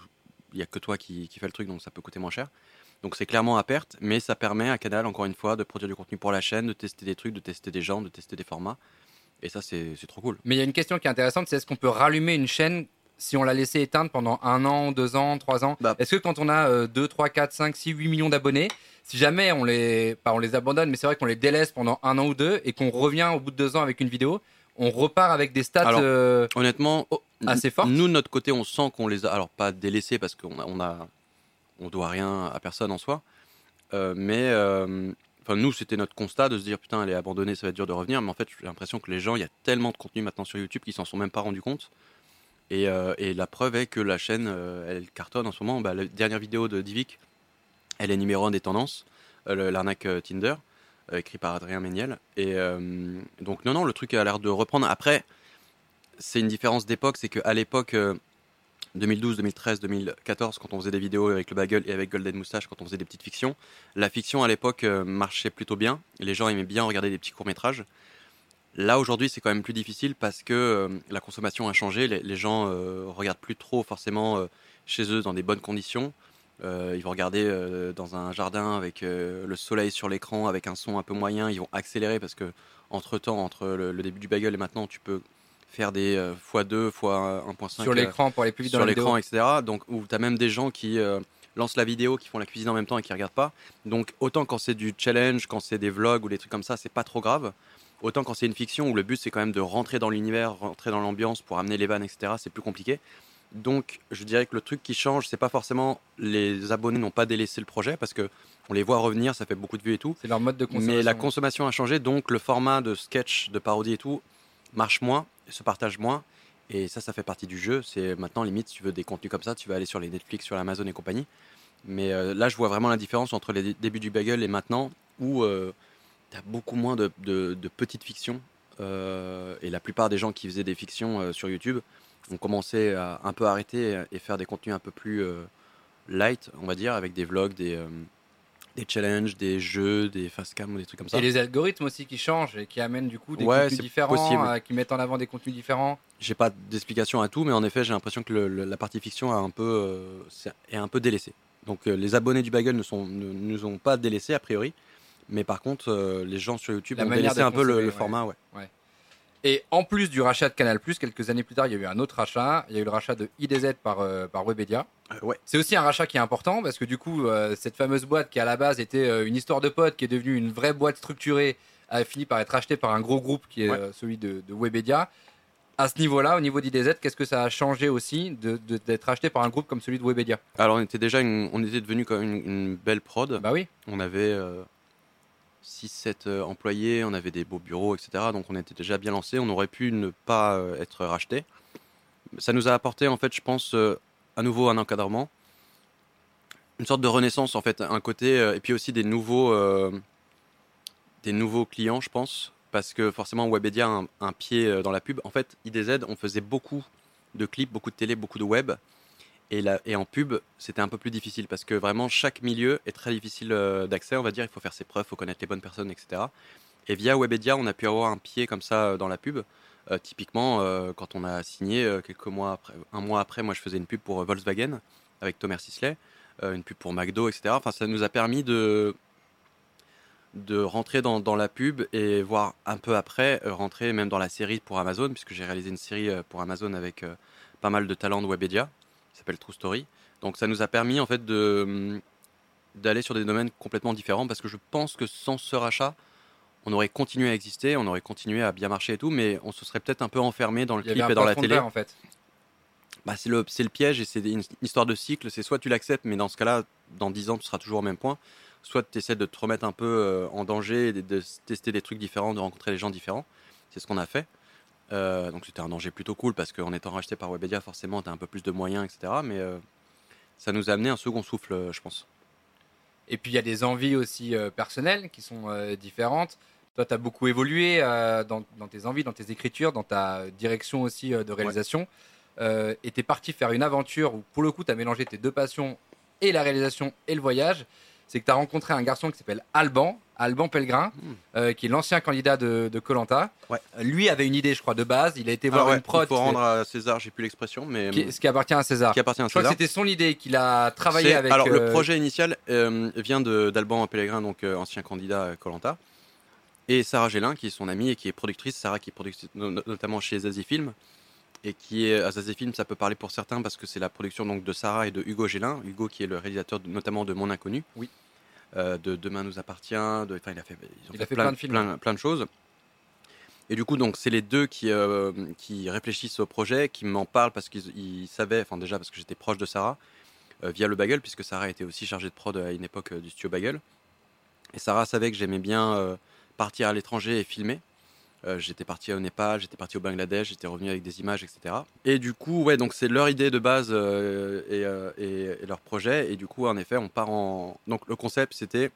il y a que toi qui, qui fais le truc donc ça peut coûter moins cher donc c'est clairement à perte, mais ça permet à Canal, encore une fois, de produire du contenu pour la chaîne, de tester des trucs, de tester des gens, de tester des formats. Et ça, c'est c'est trop cool. Mais il y a une question qui est intéressante, c'est est-ce qu'on peut rallumer une chaîne si on l'a laissé éteindre pendant un an, deux ans, trois ans Bah. Est-ce que quand on a euh, 2, 3, 4, 5, 6, 8 millions d'abonnés, si jamais on les, pas on les abandonne, mais c'est vrai qu'on les délaisse pendant un an ou deux et qu'on revient au bout de deux ans avec une vidéo, on repart avec des stats Alors, euh, Honnêtement, Oh, assez fortes nous, de notre côté, on sent qu'on les a, alors pas délaissés parce qu'on a, on a, on doit rien à personne en soi, euh, mais euh, enfin nous, c'était notre constat de se dire putain, elle est abandonnée, ça va être dur de revenir. Mais en fait, j'ai l'impression que les gens, il y a tellement de contenu maintenant sur YouTube qu'ils s'en sont même pas rendus compte. Et, euh, et la preuve est que la chaîne, euh, elle cartonne en ce moment. Bah, la dernière vidéo de Divik, elle est numéro un des tendances, euh, l'arnaque euh, Tinder, écrit par Adrien Méniel. Et donc non, non, le truc a l'air de reprendre. Après, c'est une différence d'époque, c'est qu'à l'époque euh, 2012, 2013, 2014, quand on faisait des vidéos avec le Bagel et avec Golden Moustache, quand on faisait des petites fictions, la fiction à l'époque marchait plutôt bien. Les gens aimaient bien regarder des petits courts métrages. Là aujourd'hui, c'est quand même plus difficile parce que euh, la consommation a changé. Les, les gens euh, regardent plus trop forcément euh, chez eux dans des bonnes conditions. Euh, ils vont regarder dans un jardin avec le soleil sur l'écran, avec un son un peu moyen. Ils vont accélérer parce que entre temps, entre le, le début du bagel et maintenant, tu peux faire des euh, x2, x 1.5 Sur l'écran pour aller plus vite dans sur la vidéo. l'écran, etc. Donc, où tu as même des gens qui lancent la vidéo, qui font la cuisine en même temps et qui regardent pas. Donc, autant quand c'est du challenge, quand c'est des vlogs ou des trucs comme ça, c'est pas trop grave. Autant quand c'est une fiction où le but c'est quand même de rentrer dans l'univers, rentrer dans l'ambiance pour amener les vannes, etc. C'est plus compliqué. Donc, je dirais que le truc qui change, c'est pas forcément les abonnés n'ont pas délaissé le projet parce que on les voit revenir, ça fait beaucoup de vues et tout. C'est leur mode de consommation. Mais la consommation a changé, donc le format de sketch, de parodie et tout marche moins, se partage moins. Et ça, ça fait partie du jeu. C'est maintenant limite, si tu veux des contenus comme ça, tu vas aller sur les Netflix, sur l'Amazon et compagnie. Mais euh, là, je vois vraiment la différence entre les dé- débuts du bagel et maintenant, où tu as beaucoup moins de, de- de petites fictions. Euh, et la plupart des gens qui faisaient des fictions euh, sur YouTube ont commencé à un peu arrêter et faire des contenus un peu plus euh, light, on va dire, avec des vlogs, des, des challenges, des jeux, des fast-cam ou des trucs comme ça. Et les algorithmes aussi qui changent et qui amènent du coup des Ouais, contenus différents, euh, qui mettent en avant des contenus différents. J'ai pas d'explication à tout, mais en effet, j'ai l'impression que le- le- la partie fiction a un peu, euh, est un peu délaissée. Donc euh, les abonnés du Bagel ne, sont, ne nous ont pas délaissés a priori, mais par contre, euh, les gens sur YouTube La ont délaissé un peu le, le ouais. format. Ouais. Et en plus du rachat de Canal+, quelques années plus tard, il y a eu un autre rachat. Il y a eu le rachat de IDZ par, euh, par Webedia. Euh, ouais. C'est aussi un rachat qui est important parce que du coup, euh, cette fameuse boîte qui à la base était une histoire de potes, qui est devenue une vraie boîte structurée, a fini par être rachetée par un gros groupe qui est Ouais. celui de, de Webedia. À ce niveau-là, au niveau d'IDZ, qu'est-ce que ça a changé aussi de- de- d'être racheté par un groupe comme celui de Webedia? Alors on était déjà, une- on était devenu quand même une, une belle prod. Bah oui, On avait 6-7 employés, on avait des beaux bureaux, etc. Donc on était déjà bien lancé. On aurait pu ne pas euh, être racheté. Ça nous a apporté, en fait, je pense, euh, à nouveau un encadrement, une sorte de renaissance, en fait, un côté, euh, et puis aussi des nouveaux, euh, des nouveaux clients, je pense, parce que forcément Webedia a un, pied euh, dans la pub. En fait, IDZ, on faisait beaucoup de clips, beaucoup de télé, beaucoup de web. Et, en pub, c'était un peu plus difficile parce que vraiment chaque milieu est très difficile euh, d'accès, on va dire. Il faut faire ses preuves, il faut connaître les bonnes personnes, etc. Et via Webedia, on a pu avoir un pied comme ça euh, dans la pub. Euh, typiquement, quand on a signé quelques mois après, un mois après, moi je faisais une pub pour Volkswagen avec Thomas Sisley, une pub pour McDo, etc. Enfin, ça nous a permis de, de rentrer dans, dans la pub et voir un peu après rentrer même dans la série pour Amazon, puisque j'ai réalisé une série pour Amazon avec pas mal de talents de Webedia, qui s'appelle True Story. Donc ça nous a permis en fait de hum, d'aller sur des domaines complètement différents, parce que je pense que sans ce rachat, on aurait continué à exister, on aurait continué à bien marcher et tout, mais on se serait peut-être un peu enfermé dans le clip et dans la télé. verre, en fait. Bah, c'est le, c'est le piège et c'est une histoire de cycle. C'est soit tu l'acceptes, mais dans ce cas-là, dans 10 ans, tu seras toujours au même point. Soit tu essaies de te remettre un peu euh, en danger, de tester des trucs différents, de rencontrer des gens différents. C'est ce qu'on a fait. Euh, donc c'était un danger plutôt cool parce qu'en étant racheté par Webedia, forcément, tu as un peu plus de moyens, etc. Mais euh, ça nous a amené un second souffle, euh, je pense. Et puis il y a des envies aussi personnelles qui sont différentes. Toi, tu as beaucoup évolué dans, tes envies, dans tes écritures, dans ta direction aussi de réalisation. Euh, et tu es parti faire une aventure où, pour le coup, tu as mélangé tes deux passions, et la réalisation et le voyage. C'est que tu as rencontré un garçon qui s'appelle Alban, Alban Pellegrin, Hmm. euh, qui est l'ancien candidat de, Colanta. Ouais. Lui avait une idée, je crois, de base. Il a été voir Ah ouais, une prod qui, rendre à César, j'ai plus l'expression, mais qui- ce qui appartient à César. qui appartient à Je crois que César. c'était son idée qu'il a travaillé avec. Alors, le euh, projet initial euh, vient d'Alban Pellegrin, donc euh, ancien candidat Colanta, et Sarah Gélin, qui est son amie et qui est productrice. Sarah, qui est productrice no- no- notamment chez Zazie Film, et qui est à Zazie Film, ça peut parler pour certains parce que c'est la production donc de Sarah et de Hugo Gélin. Hugo, qui est le réalisateur de- notamment de Mon Inconnu. Oui. Euh, de Demain nous appartient. De, enfin, il a fait, ils ont Il a fait plein, plein de films. plein, plein de choses. Et du coup, donc, c'est les deux qui, euh, qui réfléchissent au projet, qui m'en parlent parce qu'ils ils savaient, enfin déjà parce que j'étais proche de Sarah, euh, via le Bagel, puisque Sarah était aussi chargée de prod à une époque euh, du studio Bagel. Et Sarah savait que j'aimais bien euh, partir à l'étranger et filmer. Euh, j'étais parti au Népal, j'étais parti au Bangladesh, j'étais revenu avec des images, etc. Et du coup, ouais, donc c'est leur idée de base euh, et, euh, et- et leur projet. Et du coup, en effet, on part en. Donc le concept, c'était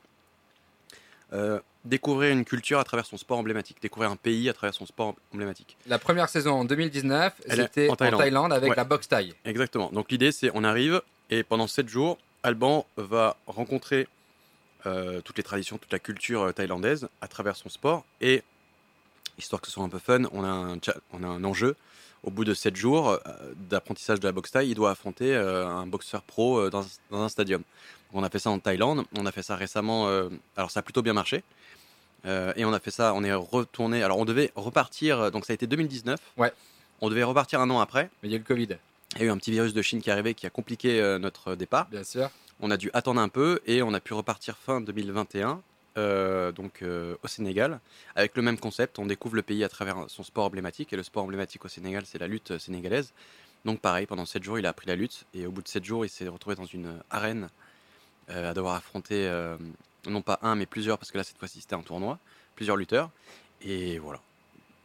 euh, découvrir une culture à travers son sport emblématique, découvrir un pays à travers son sport emblématique. La première saison en 2019, Elle est c'était en en Thaïlande. Avec Ouais. la boxe taille. Exactement. Donc l'idée, c'est on arrive et pendant 7 jours, Alban va rencontrer euh, toutes les traditions, toute la culture thaïlandaise à travers son sport et histoire que ce soit un peu fun, on a un, on a un enjeu. Au bout de 7 jours euh, d'apprentissage de la boxe thaï, il doit affronter euh, un boxeur pro euh, dans, dans un stadium. On a fait ça en Thaïlande, on a fait ça récemment, alors ça a plutôt bien marché. Et on a fait ça, on est retourné, alors on devait repartir, donc ça a été 2019. Ouais. On devait repartir un an après. Mais il y a eu le Covid, Il y a eu un petit virus de Chine qui est arrivé qui a compliqué notre départ. bien sûr. On a dû attendre un peu et on a pu repartir fin 2021, euh, donc euh, au Sénégal, avec le même concept. On découvre le pays à travers son sport emblématique et le sport emblématique au Sénégal, c'est la lutte sénégalaise. Donc pareil, pendant 7 jours, il a appris la lutte et au bout de 7 jours, il s'est retrouvé dans une arène euh, à devoir affronter euh, non pas un mais plusieurs, parce que là cette fois-ci c'était un tournoi, plusieurs lutteurs. Et voilà.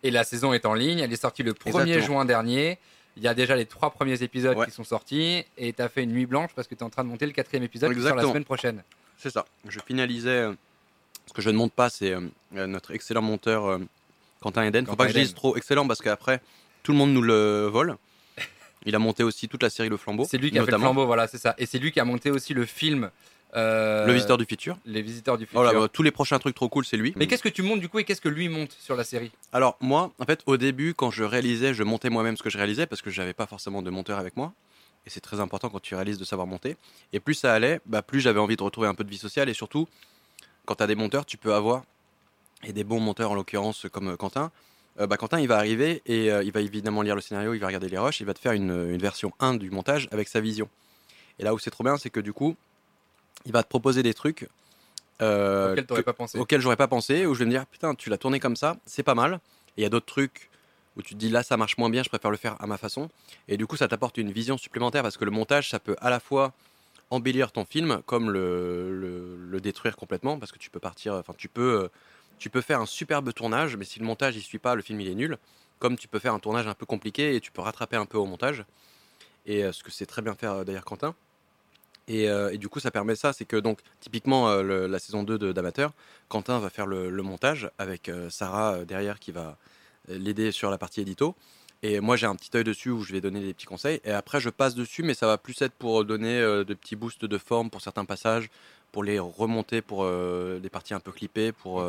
Et la saison est en ligne, elle est sortie le 1er Exactement. juin dernier. Il y a déjà les trois premiers épisodes Ouais. qui sont sortis et tu as fait une nuit blanche parce que tu es en train de monter le quatrième épisode qui sort la Exactement. semaine prochaine. C'est ça. Je finalisais. Ce que je ne monte pas, c'est euh, euh, notre excellent monteur euh, Quentin Eden. Faut Quentin pas que je dise trop excellent parce qu'après, tout le monde nous le vole. Il a monté aussi toute la série Le Flambeau. C'est lui qui a fait le flambeau, voilà, c'est ça. Et c'est lui qui a monté aussi le film euh, Le Visiteur du Futur. Les Visiteurs du Futur. Voilà, bah, tous les prochains trucs trop cool, c'est lui. Mais qu'est-ce que tu montes du coup et qu'est-ce que lui monte sur la série? Alors, moi, en fait, au début, quand je réalisais, je montais moi-même ce que je réalisais parce que j'avais pas forcément de monteur avec moi. Et c'est très important quand tu réalises de savoir monter. Et plus ça allait, bah, plus j'avais envie de retrouver un peu de vie sociale. Et surtout, quand tu as des monteurs, tu peux avoir, et des bons monteurs en l'occurrence comme euh, Quentin, euh, bah, Quentin il va arriver et euh, il va évidemment lire le scénario, il va regarder les rushs, il va te faire une, une version 1 du montage avec sa vision. Et là où c'est trop bien, c'est que du coup, il va te proposer des trucs euh, t'aurais que- pas pensé auquel j'aurais pas pensé, où je vais me dire putain, tu l'as tourné comme ça, c'est pas mal. Et il y a d'autres trucs où tu te dis là, ça marche moins bien, je préfère le faire à ma façon. Et du coup, ça t'apporte une vision supplémentaire parce que le montage, ça peut à la fois embellir ton film comme le, le, détruire complètement parce que tu peux partir, enfin, tu peux, euh, tu peux faire un superbe tournage, mais si le montage il suit pas, le film il est nul. Comme tu peux faire un tournage un peu compliqué et tu peux rattraper un peu au montage. Et euh, ce que c'est très bien faire euh, d'ailleurs Quentin. Et, et du coup, ça permet ça, c'est que donc typiquement la saison 2 de- d'Amateur, Quentin va faire le, montage avec Sarah derrière qui va l'aider sur la partie édito. Et moi, j'ai un petit œil dessus où je vais donner des petits conseils. Et après, je passe dessus, mais ça va plus être pour donner euh, de petits boosts de forme pour certains passages, pour les remonter pour euh, des parties un peu clippées. Pour, euh.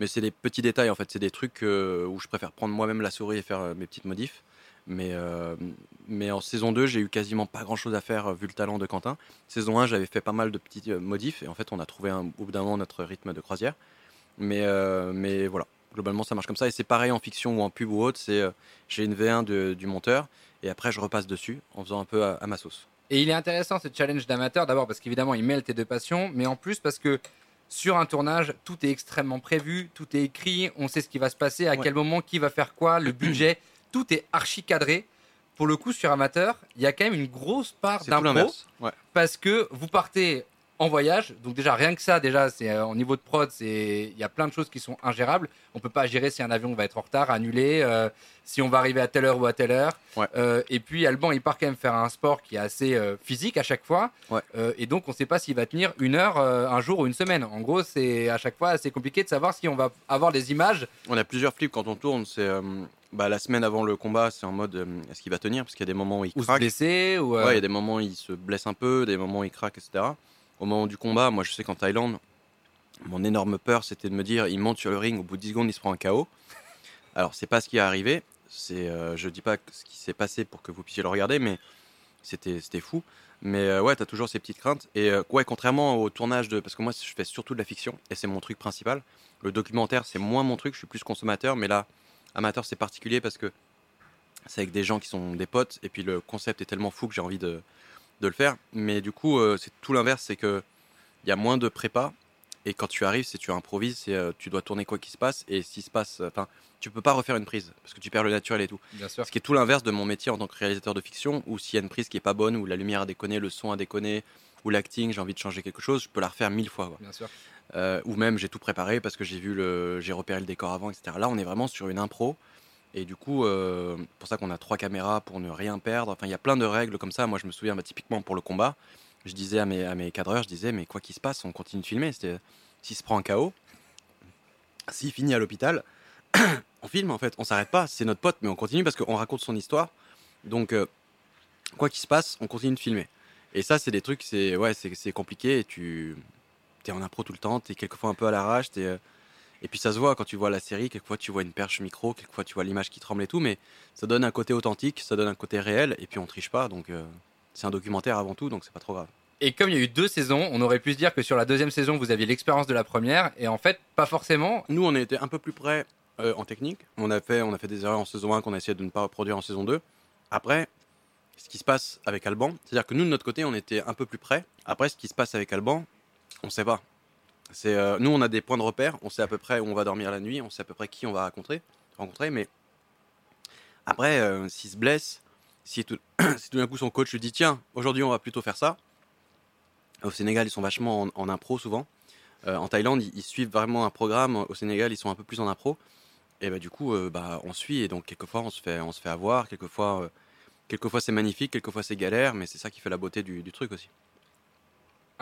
Mais c'est des petits détails en fait. C'est des trucs euh, où je préfère prendre moi-même la souris et faire mes petites modifs. Mais, mais en saison 2, j'ai eu quasiment pas grand chose à faire vu le talent de Quentin. Saison 1, j'avais fait pas mal de petits modifs et en fait, on a trouvé un, au bout d'un moment notre rythme de croisière. Mais, mais voilà, globalement, ça marche comme ça. Et c'est pareil en fiction ou en pub ou autre. C'est euh, j'ai une V1 de- du monteur et après, je repasse dessus en faisant un peu à, à ma sauce. Et il est intéressant ce challenge d'amateur, d'abord parce qu'évidemment il mêle tes deux passions, mais en plus parce que sur un tournage, tout est extrêmement prévu, tout est écrit, on sait ce qui va se passer, à Ouais. quel moment, qui va faire quoi, le budget, tout est archi cadré. Pour le coup, sur amateur, il y a quand même une grosse part d'impro. Ouais. parce que vous partez en voyage, donc déjà rien que ça, déjà c'est euh, au niveau de prod, c'est il y a plein de choses qui sont ingérables. On peut pas gérer si un avion va être en retard, annulé, euh, si on va arriver à telle heure ou à telle heure. Ouais. Euh, et puis Alban, il part quand même faire un sport qui est assez euh, physique à chaque fois. Ouais. Et donc on sait pas s'il va tenir une heure, un jour ou une semaine. En gros, c'est à chaque fois assez compliqué de savoir si on va avoir des images. On a plusieurs flips quand on tourne. C'est bah, la semaine avant le combat, c'est en mode euh, est-ce qu'il va tenir? Parce qu'il y a des moments où il Ou se blesser ou euh, Ouais, il y a des moments où il se blesse un peu, des moments où il craque, etc. Au moment du combat, moi je sais qu'en Thaïlande, mon énorme peur c'était de me dire il monte sur le ring, au bout de 10 secondes il se prend un KO. Alors c'est pas ce qui est arrivé, c'est, euh, je dis pas ce qui s'est passé pour que vous puissiez le regarder, mais c'était, fou. Mais euh, ouais, t'as toujours ces petites craintes. Et euh, ouais, contrairement au tournage de. Parce que moi je fais surtout de la fiction, et c'est mon truc principal. Le documentaire c'est moins mon truc, je suis plus consommateur, mais là, amateur c'est particulier parce que c'est avec des gens qui sont des potes, et puis le concept est tellement fou que j'ai envie de, de le faire. Mais du coup, euh, c'est tout l'inverse, c'est que il y a moins de prépa. Et quand tu arrives, c'est tu improvises, c'est euh, tu dois tourner quoi qu'il se passe. Et s'il se passe, enfin, tu peux pas refaire une prise parce que tu perds le naturel et tout. Bien sûr. Ce qui est tout l'inverse de mon métier en tant que réalisateur de fiction, où s'il y a une prise qui est pas bonne, où la lumière a déconné, le son a déconné, ou l'acting, j'ai envie de changer quelque chose, je peux la refaire mille fois. quoi. Bien sûr. Euh, ou même j'ai tout préparé parce que j'ai vu le, j'ai repéré le décor avant, etc. Là, on est vraiment sur une impro. Et du coup, euh, pour ça qu'on a trois caméras pour ne rien perdre. Enfin, il y a plein de règles comme ça. Moi, je me souviens bah, typiquement pour le combat, je disais à mes, à cadreurs, je disais, mais quoi qu'il se passe, on continue de filmer. S'il se prend un KO, s'il finit à l'hôpital, on filme en fait. On s'arrête pas. C'est notre pote, mais on continue parce qu'on raconte son histoire. Donc, euh, quoi qu'il se passe, on continue de filmer. Et ça, c'est des trucs, c'est ouais, compliqué. Et tu es en impro tout le temps. Tu es quelquefois un peu à l'arrache. t'es, euh, Et puis ça se voit quand tu vois la série, quelquefois tu vois une perche micro, quelquefois tu vois l'image qui tremble et tout, mais ça donne un côté authentique, ça donne un côté réel, et puis on triche pas, donc euh, c'est un documentaire avant tout, donc c'est pas trop grave. Et comme il y a eu deux saisons, on aurait pu se dire que sur la deuxième saison, vous aviez l'expérience de la première, et en fait, pas forcément. Nous, on a été un peu plus près euh, en technique. On a, fait, on a fait des erreurs en saison 1 qu'on a essayé de ne pas reproduire en saison 2. Après, ce qui se passe avec Alban, c'est-à-dire que nous, de notre côté, on était un peu plus près. Après, ce qui se passe avec Alban, on sait pas. Euh, nous, on a des points de repère, on sait à peu près où on va dormir la nuit, on sait à peu près qui on va rencontrer, rencontrer mais après, euh, s'il se blesse, si tout, tout d'un coup son coach lui dit tiens, aujourd'hui on va plutôt faire ça. Au Sénégal, ils sont vachement en, impro souvent. Euh, en Thaïlande, ils, suivent vraiment un programme. Au Sénégal, ils sont un peu plus en impro. Et bah, du coup, bah, on suit et donc quelquefois on se fait, on se fait avoir, quelquefois, quelquefois c'est magnifique, quelquefois c'est galère, mais c'est ça qui fait la beauté du truc aussi.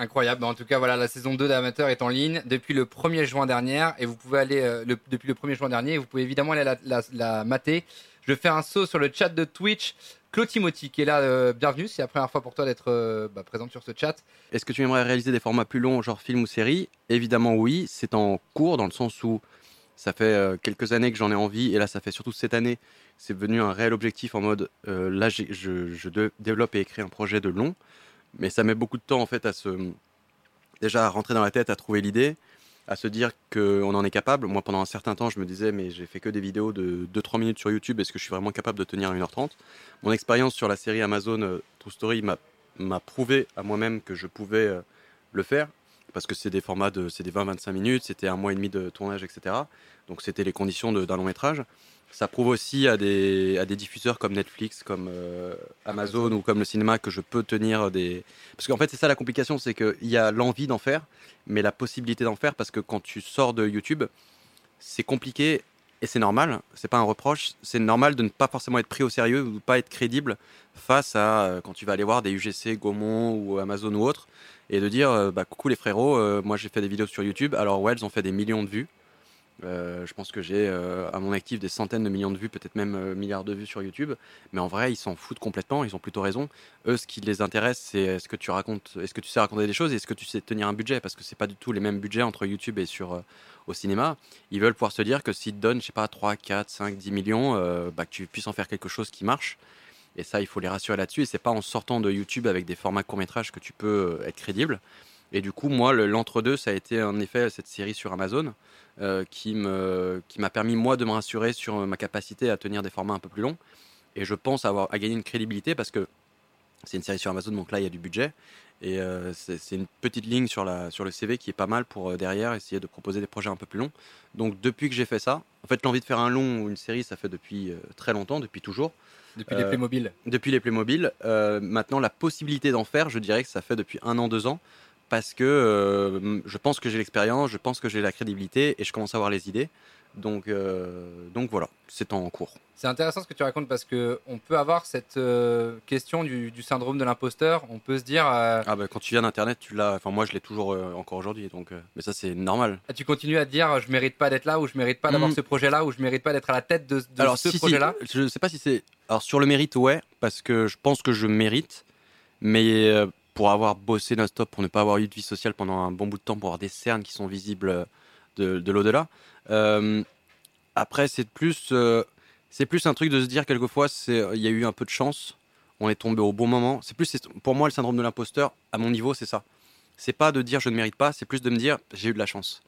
Incroyable. En tout cas, voilà, la saison 2 d'Amateur est en ligne depuis le 1er juin dernier et vous pouvez aller euh, depuis le 1er juin dernier. Vous pouvez évidemment aller la, la- la mater. Je fais un saut sur le chat de Twitch. Claude Timothy qui est là, euh, bienvenue. C'est la première fois pour toi d'être euh, bah, présente sur ce chat. Est-ce que tu aimerais réaliser des formats plus longs, genre film ou série? Évidemment oui, c'est en cours dans le sens où ça fait euh, quelques années que j'en ai envie et là ça fait surtout cette année, c'est devenu un réel objectif en mode là je, développe et écris un projet de long, mais ça met beaucoup de temps en fait à se déjà à rentrer dans la tête, à trouver l'idée, à se dire qu'on en est capable. Moi pendant un certain temps je me disais mais j'ai fait que des vidéos de 2-3 minutes sur YouTube, est-ce que je suis vraiment capable de tenir 1h30 Mon expérience sur la série Amazon euh, True Story m'a prouvé à moi-même que je pouvais euh, le faire parce que c'est des formats de des 20-25 minutes, c'était un mois et demi de tournage, etc. Donc c'était les conditions d'un long métrage. Ça prouve aussi à des, à des diffuseurs comme Netflix, comme euh, Amazon ou comme le cinéma que je peux tenir des. Parce qu'en fait, c'est ça la complication, c'est qu'il y a l'envie d'en faire, mais la possibilité d'en faire parce que quand tu sors de YouTube, c'est compliqué et c'est normal. C'est pas un reproche. C'est normal de ne pas forcément être pris au sérieux ou de pas être crédible face à euh, quand tu vas aller voir des UGC, Gaumont ou Amazon ou autres et de dire euh, bah, coucou les frérots, moi j'ai fait des vidéos sur YouTube. Alors ouais, elles ont fait des millions de vues. Euh, je pense que j'ai euh, à mon actif des centaines de millions de vues, peut-être même euh, milliards de vues sur YouTube. Mais en vrai, ils s'en foutent complètement. Ils ont plutôt raison. Eux, ce qui les intéresse, c'est est-ce que tu racontes, est-ce que tu sais raconter des choses, est-ce que tu sais tenir un budget, parce que c'est pas du tout les mêmes budgets entre YouTube et sur au cinéma. Ils veulent pouvoir se dire que s'ils te donnent, je sais pas, 3, 4, 5, 10 millions, bah, que tu puisses en faire quelque chose qui marche. Et ça, il faut les rassurer là-dessus. Et c'est pas en sortant de YouTube avec des formats court métrage que tu peux être crédible. Et du coup, moi, le- l'entre-deux, ça a été en effet cette série sur Amazon euh, qui m'a permis moi de me rassurer sur ma capacité à tenir des formats un peu plus longs. Et je pense avoir à gagner une crédibilité parce que c'est une série sur Amazon, donc là il y a du budget. Et euh, c'est une petite ligne sur, la, sur le CV qui est pas mal pour euh, derrière essayer de proposer des projets un peu plus longs. Donc depuis que j'ai fait ça, en fait l'envie de faire un long ou une série, ça fait depuis euh, très longtemps, depuis toujours. Depuis les Euh, Playmobil. Depuis les Playmobil. Euh, maintenant, la possibilité d'en faire, je dirais que ça fait depuis un an, deux ans, parce que euh, je pense que j'ai l'expérience, je pense que j'ai la crédibilité et je commence à avoir les idées. Donc, euh, donc voilà, c'est en cours. C'est intéressant ce que tu racontes parce que on peut avoir cette euh, question du, du syndrome de l'imposteur. On peut se dire, euh, Ah bah, quand tu viens d'Internet, tu l'as. Enfin, moi, je l'ai toujours encore aujourd'hui. Donc, mais ça, c'est normal. ah, tu continues à te dire, je mérite pas d'être là ou je mérite pas d'avoir Mm. ce projet-là ou je mérite pas d'être à la tête de, de Alors, ce si, si, projet-là? je sais pas si c'est. Alors, sur le mérite, ouais, parce que je pense que je mérite, mais pour avoir bossé non-stop, pour ne pas avoir eu de vie sociale pendant un bon bout de temps, pour avoir des cernes qui sont visibles euh, de, de l'au-delà. euh, après, c'est plus, euh, c'est plus un truc de se dire quelquefois, il y a eu un peu de chance, on est tombé au bon moment. C'est plus, pour moi, le syndrome de l'imposteur, à mon niveau, c'est ça. C'est pas de dire je ne mérite pas, c'est plus de me dire j'ai eu de la chance.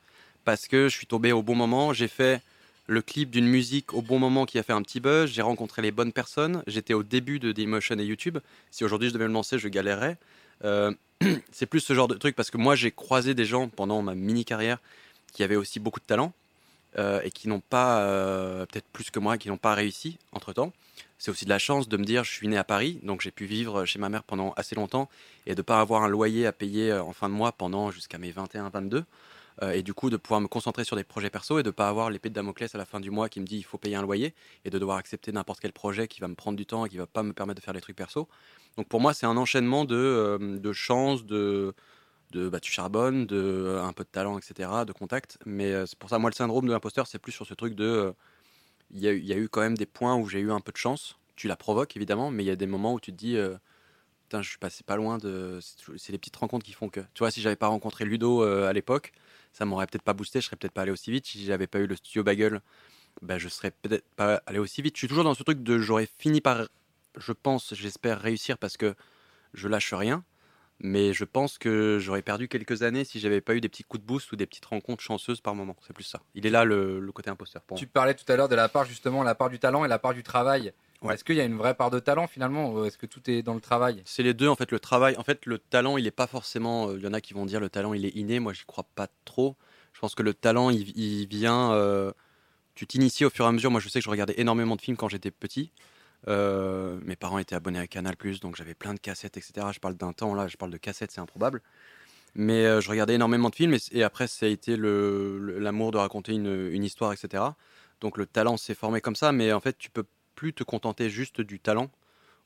Parce que je suis tombé au bon moment, j'ai fait le clip d'une musique au bon moment qui a fait un petit buzz, j'ai rencontré les bonnes personnes, j'étais au début de Dailymotion et YouTube. Si aujourd'hui je devais me lancer, je galérerais. Euh, c'est plus ce genre de truc parce que moi j'ai croisé des gens pendant ma mini carrière qui avaient aussi beaucoup de talent euh, et qui n'ont pas, euh, peut-être plus que moi, qui n'ont pas réussi entre temps. C'est aussi de la chance de me dire je suis né à Paris, donc j'ai pu vivre chez ma mère pendant assez longtemps et de ne pas avoir un loyer à payer en fin de mois pendant jusqu'à mes 21-22. Euh, et du coup de pouvoir me concentrer sur des projets perso et de pas avoir l'épée de Damoclès à la fin du mois qui me dit il faut payer un loyer et de devoir accepter n'importe quel projet qui va me prendre du temps et qui va pas me permettre de faire des trucs perso. Donc pour moi c'est un enchaînement de, euh, de chance, de, de bah, tu charbonnes, de euh, un peu de talent, etc., de contact. Mais euh, c'est pour ça moi le syndrome de l'imposteur c'est plus sur ce truc de il y, y a eu quand même des points où j'ai eu un peu de chance. Tu la provoques évidemment, mais il y a des moments où tu te dis je suis passé pas loin de c'est les petites rencontres qui font que tu vois si j'avais pas rencontré Ludo à l'époque ça m'aurait peut-être pas boosté, je serais peut-être pas allé aussi vite. Si j'avais pas eu le studio Bagel, ben, je serais peut-être pas allé aussi vite. Je suis toujours dans ce truc de j'aurais fini par, je pense, j'espère réussir parce que je lâche rien. Mais je pense que j'aurais perdu quelques années si j'avais pas eu des petits coups de boost ou des petites rencontres chanceuses par moment. C'est plus ça. Il est là le, le côté imposteur pour Tu moi. parlais tout à l'heure de la part justement, la part du talent et la part du travail. Ouais. Est-ce qu'il y a une vraie part de talent finalement ou est-ce que tout est dans le travail? C'est les deux en fait. Le travail, en fait, le talent, il est pas forcément. euh, Il y en a qui vont dire le talent, il est inné. Moi, j'y crois pas trop. Je pense que le talent, il, il vient. euh, tu t'inities au fur et à mesure. Moi, je sais que je regardais énormément de films quand j'étais petit. Euh, mes parents étaient abonnés à Canal+, donc j'avais plein de cassettes, etc. Je parle d'un temps là, je parle de cassettes, c'est improbable. Mais euh, je regardais énormément de films et, et après, ça a été l'amour de raconter une, une histoire, etc. Donc le talent s'est formé comme ça, mais en fait, tu peux plus te contenter juste du talent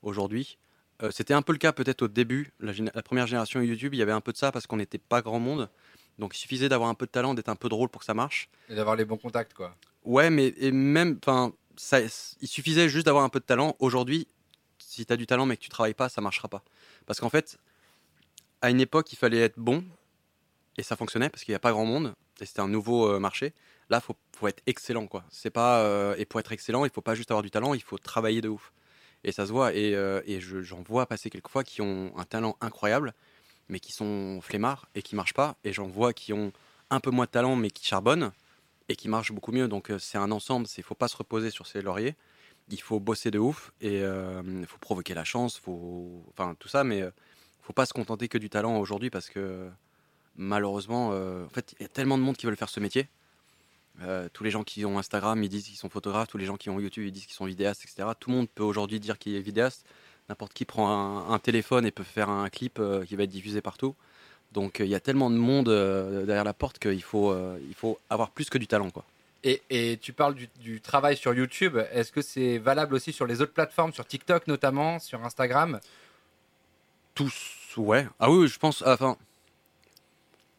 aujourd'hui. Euh, C'était un peu le cas peut-être au début, la, première génération YouTube, il y avait un peu de ça parce qu'on n'était pas grand monde. Donc il suffisait d'avoir un peu de talent, d'être un peu drôle pour que ça marche. et d'avoir les bons contacts quoi Ouais, mais et même, enfin, ça, il suffisait juste d'avoir un peu de talent. Aujourd'hui, si tu as du talent mais que tu travailles pas, ça marchera pas. Parce qu'en fait, à une époque, il fallait être bon et ça fonctionnait parce qu'il n'y a pas grand monde et c'était un nouveau euh, marché. Là, faut, faut être excellent, quoi. C'est pas euh, et pour être excellent, il faut pas juste avoir du talent, il faut travailler de ouf. Et ça se voit. Et, euh, j'en vois passer quelquefois qui ont un talent incroyable, mais qui sont flemmards et qui marchent pas. Et j'en vois qui ont un peu moins de talent, mais qui charbonnent et qui marchent beaucoup mieux. Donc euh, c'est un ensemble. Il faut pas se reposer sur ses lauriers. Il faut bosser de ouf et il faut provoquer la chance, faut, enfin tout ça. Mais faut pas se contenter que du talent aujourd'hui parce que malheureusement, en fait, il y a tellement de monde qui veulent faire ce métier. Euh, tous les gens qui ont Instagram, ils disent qu'ils sont photographes. Tous les gens qui ont YouTube, ils disent qu'ils sont vidéastes, etc. Tout le monde peut aujourd'hui dire qu'il est vidéaste. N'importe qui prend un, un téléphone et peut faire un clip euh, qui va être diffusé partout. Donc euh, il y a tellement de monde derrière la porte qu'il faut, il faut avoir plus que du talent, quoi. et, et tu parles du, du travail sur YouTube. Est-ce que c'est valable aussi sur les autres plateformes, sur TikTok notamment, sur Instagram? Tous, ouais. Ah oui, oui, je pense. Enfin.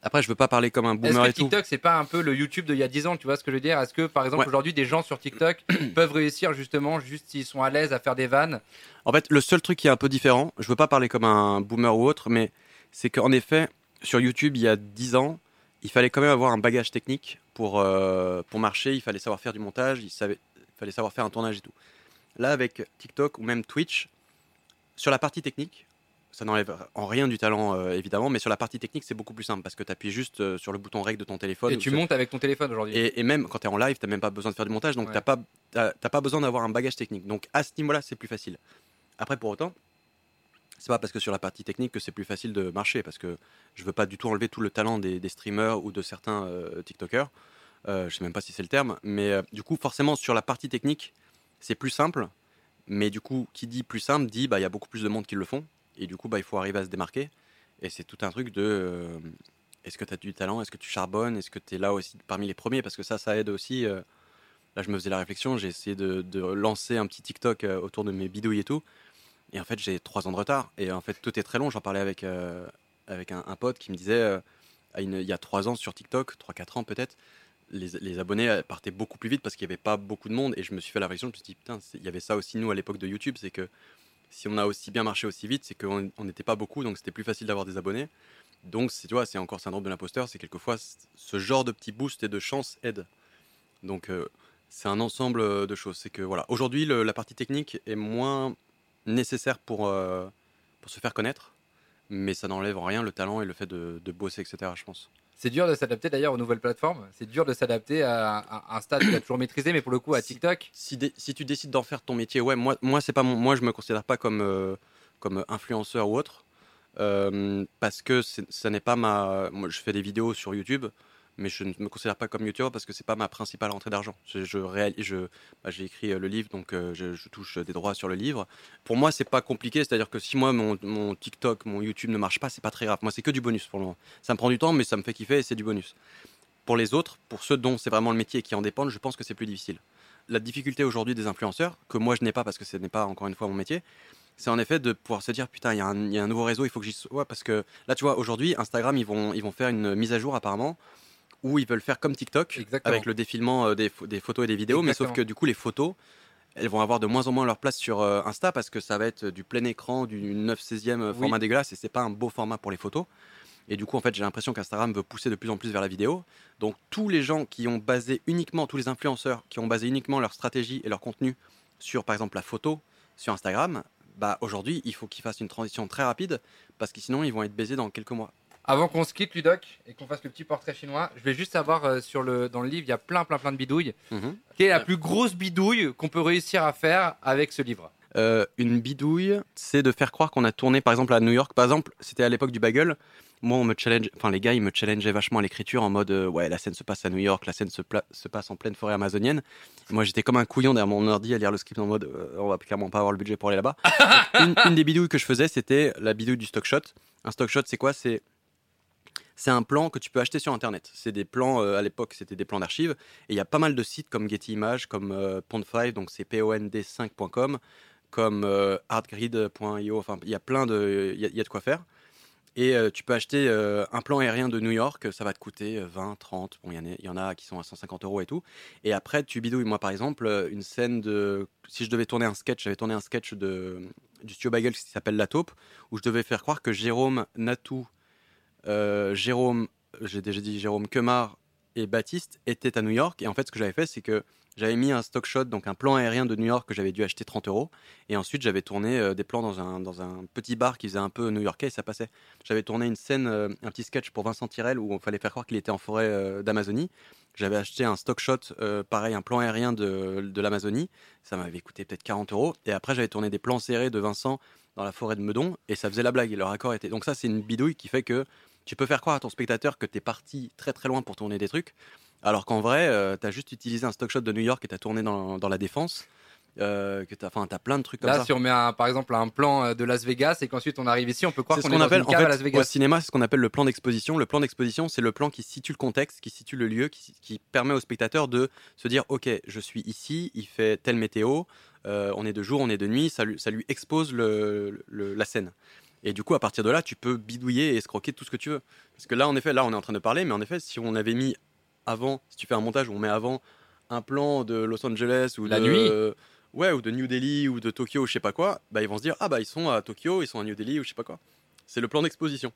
Après, je veux pas parler comme un Est-ce boomer que et tout. TikTok c'est pas un peu le YouTube d'il y a 10 ans Tu vois ce que je veux dire? Est-ce que par exemple Ouais. aujourd'hui des gens sur TikTok peuvent réussir justement juste s'ils sont à l'aise à faire des vannes? En fait, le seul truc qui est un peu différent, je veux pas parler comme un boomer ou autre, mais c'est qu'en effet, sur YouTube, il y a 10 ans, il fallait quand même avoir un bagage technique pour, euh, pour marcher. Il fallait savoir faire du montage, il, savait, il fallait savoir faire un tournage et tout. Là, avec TikTok ou même Twitch, sur la partie technique, ça n'enlève en rien du talent, euh, évidemment, mais sur la partie technique, c'est beaucoup plus simple parce que tu appuies juste euh, sur le bouton rec de ton téléphone. et tu montes avec ton téléphone aujourd'hui et, et même quand tu es en live, tu n'as même pas besoin de faire du montage, donc Ouais. t'as pas, t'as- t'as pas besoin d'avoir un bagage technique. Donc à ce niveau-là, c'est plus facile. Après, pour autant, c'est pas parce que sur la partie technique que c'est plus facile de marcher, parce que je veux pas du tout enlever tout le talent des, des streamers ou de certains euh, TikTokers. Je sais même pas si c'est le terme, mais du coup, forcément, sur la partie technique, c'est plus simple. Mais du coup, qui dit plus simple dit bah il y a beaucoup plus de monde qui le font, et du coup, bah il faut arriver à se démarquer. Et c'est tout un truc de euh, est-ce que tu as du talent? Est-ce que tu charbonnes? Est-ce que tu es là aussi parmi les premiers? Parce que ça, ça aide aussi. euh, là, je me faisais la réflexion, j'ai essayé de, de lancer un petit TikTok euh, autour de mes bidouilles et tout. Et en fait, j'ai trois ans de retard. Et en fait, tout est très long. J'en parlais avec, avec un, pote qui me disait, il y a trois ans sur TikTok, 3-4 ans peut-être, les, les abonnés partaient beaucoup plus vite parce qu'il n'y avait pas beaucoup de monde. Et je me suis fait la réflexion, je me suis dit, putain, il y avait ça aussi, nous, à l'époque de YouTube, c'est que si on a aussi bien marché aussi vite, c'est qu'on on n'était pas beaucoup, donc c'était plus facile d'avoir des abonnés. Donc, tu vois, c'est encore syndrome de l'imposteur, c'est quelquefois ce genre de petit boost et de chance aide. Donc, euh, c'est un ensemble euh, de choses. C'est que voilà, aujourd'hui, la partie technique est moins nécessaire pour, euh, pour se faire connaître, mais ça n'enlève en rien le talent et le fait de, de bosser, etc. Je pense. C'est dur de s'adapter d'ailleurs aux nouvelles plateformes. C'est dur de s'adapter à, à un stade que tu as toujours maîtrisé, mais pour le coup à TikTok. Si, tu décides d'en faire ton métier, ouais, moi, moi c'est pas mon, moi je me considère pas comme euh, comme influenceur ou autre, euh, parce que ça n'est pas ma. Moi, je fais des vidéos sur YouTube, mais je ne me considère pas comme YouTuber parce que c'est pas ma principale rentrée d'argent. Je, je, je- bah, j'ai écrit euh, le livre, donc euh, je, touche des droits sur le livre. Pour moi, c'est pas compliqué, c'est-à-dire que si moi mon, mon TikTok, mon YouTube ne marche pas, c'est pas très grave. Moi, c'est que du bonus pour le moment. Ça me prend du temps, mais ça me fait kiffer et c'est du bonus. Pour les autres, pour ceux dont c'est vraiment le métier et qui en dépendent, je pense que c'est plus difficile. La difficulté aujourd'hui des influenceurs, que moi je n'ai pas parce que ce n'est pas encore une fois mon métier, c'est en effet de pouvoir se dire putain, il y, y a un nouveau réseau, il faut que j'y sois. Parce que là, tu vois, aujourd'hui, Instagram, ils vont, ils vont faire une mise à jour apparemment où ils veulent faire comme TikTok Exactement. avec le défilement euh, des, pho- des photos et des vidéos, mais sauf que du coup, les photos, elles vont avoir de moins en moins leur place sur euh, Insta parce que ça va être du plein écran, du 9 16e Oui. format dégueulasse et c'est pas un beau format pour les photos. Et du coup, en fait, j'ai l'impression qu'Instagram veut pousser de plus en plus vers la vidéo. Donc, tous les gens qui ont basé uniquement, tous les influenceurs qui ont basé uniquement leur stratégie et leur contenu sur, par exemple, la photo sur Instagram, bah aujourd'hui, il faut qu'ils fassent une transition très rapide parce que sinon, ils vont être baisés dans quelques mois. Avant qu'on se quitte, Ludoc, et qu'on fasse le petit portrait chinois, je vais juste savoir, euh, sur le, dans le livre, il y a plein, plein, plein de bidouilles. Mhm. Quelle est la plus grosse bidouille qu'on peut réussir à faire avec ce livre? Euh, une bidouille, c'est de faire croire qu'on a tourné par exemple à New York. Par exemple, c'était à l'époque du bagel. Moi, on me challenge, enfin les gars, ils me challengeaient vachement à l'écriture en mode euh, ouais, la scène se passe à New York, la scène se, pla- se passe en pleine forêt amazonienne. Moi, j'étais comme un couillon derrière mon ordi à lire le script en mode euh, on va clairement pas avoir le budget pour aller là-bas. une, une des bidouilles que je faisais, c'était la bidouille du stock shot. Un stock shot, c'est quoi? C'est c'est un plan que tu peux acheter sur internet. C'est des plans, euh, à l'époque, c'était des plans d'archives. Et il y a pas mal de sites comme Getty Images, comme euh, Pond5, donc c'est pond5.com, comme euh, artgrid.io. Enfin, il y a plein de, il y, a- de quoi faire. Et euh, tu peux acheter un plan aérien de New York, ça va te coûter euh, 20, 30, bon, il y, y en a qui sont à 150 euros et tout. Et après, tu bidouilles, moi par exemple, une scène de. Si je devais tourner un sketch, j'avais tourné un sketch de, du studio Bagel qui s'appelle La Taupe, où je devais faire croire que Jérôme Natou, Jérôme, j'ai déjà dit Jérôme Kemar et Baptiste étaient à New York. Et en fait, ce que j'avais fait, c'est que j'avais mis un stock shot, donc un plan aérien de New York que j'avais dû acheter 30 euros. Et ensuite, j'avais tourné euh, des plans dans un, dans un petit bar qui faisait un peu new-yorkais et ça passait. J'avais tourné une scène, euh, un petit sketch pour Vincent Tirel où il fallait faire croire qu'il était en forêt euh, d'Amazonie. J'avais acheté un stock shot, euh, pareil, un plan aérien de, de l'Amazonie. Ça m'avait coûté peut-être 40 euros. Et après, j'avais tourné des plans serrés de Vincent dans la forêt de Meudon et ça faisait la blague. Et leur accord était. Donc, ça, c'est une bidouille qui fait que tu peux faire croire à ton spectateur que tu es parti très très loin pour tourner des trucs. Alors qu'en vrai, tu as juste utilisé un stock shot de New York et tu as tourné dans, dans la défense. Euh, que t'as, enfin, t'as plein de trucs comme Là, ça. si on met un- par exemple un plan euh, de Las Vegas et qu'ensuite on arrive ici, on peut croire C'est ce qu'on est qu'on dans appelle, une en fait, à Las au Vegas. cinéma, c'est ce qu'on appelle le plan d'exposition. Le plan d'exposition, c'est le plan qui situe le contexte, qui situe le lieu, qui, qui permet au spectateur de se dire, ok, je suis ici, il fait telle météo, euh, on est de jour, on est de nuit, ça lui, ça lui expose le, le- la scène. Et du coup, à partir de là, tu peux bidouiller et escroquer tout ce que tu veux. Parce que là, en effet, là, on est en train de parler, mais en effet, si on avait mis avant, si tu fais un montage où on met avant un plan de Los Angeles ou La de, nuit. ouais, ou de New Delhi ou de Tokyo, ou je sais pas quoi, bah ils vont se dire ah bah ils sont à Tokyo, ils sont à New Delhi ou je sais pas quoi. C'est le plan d'exposition.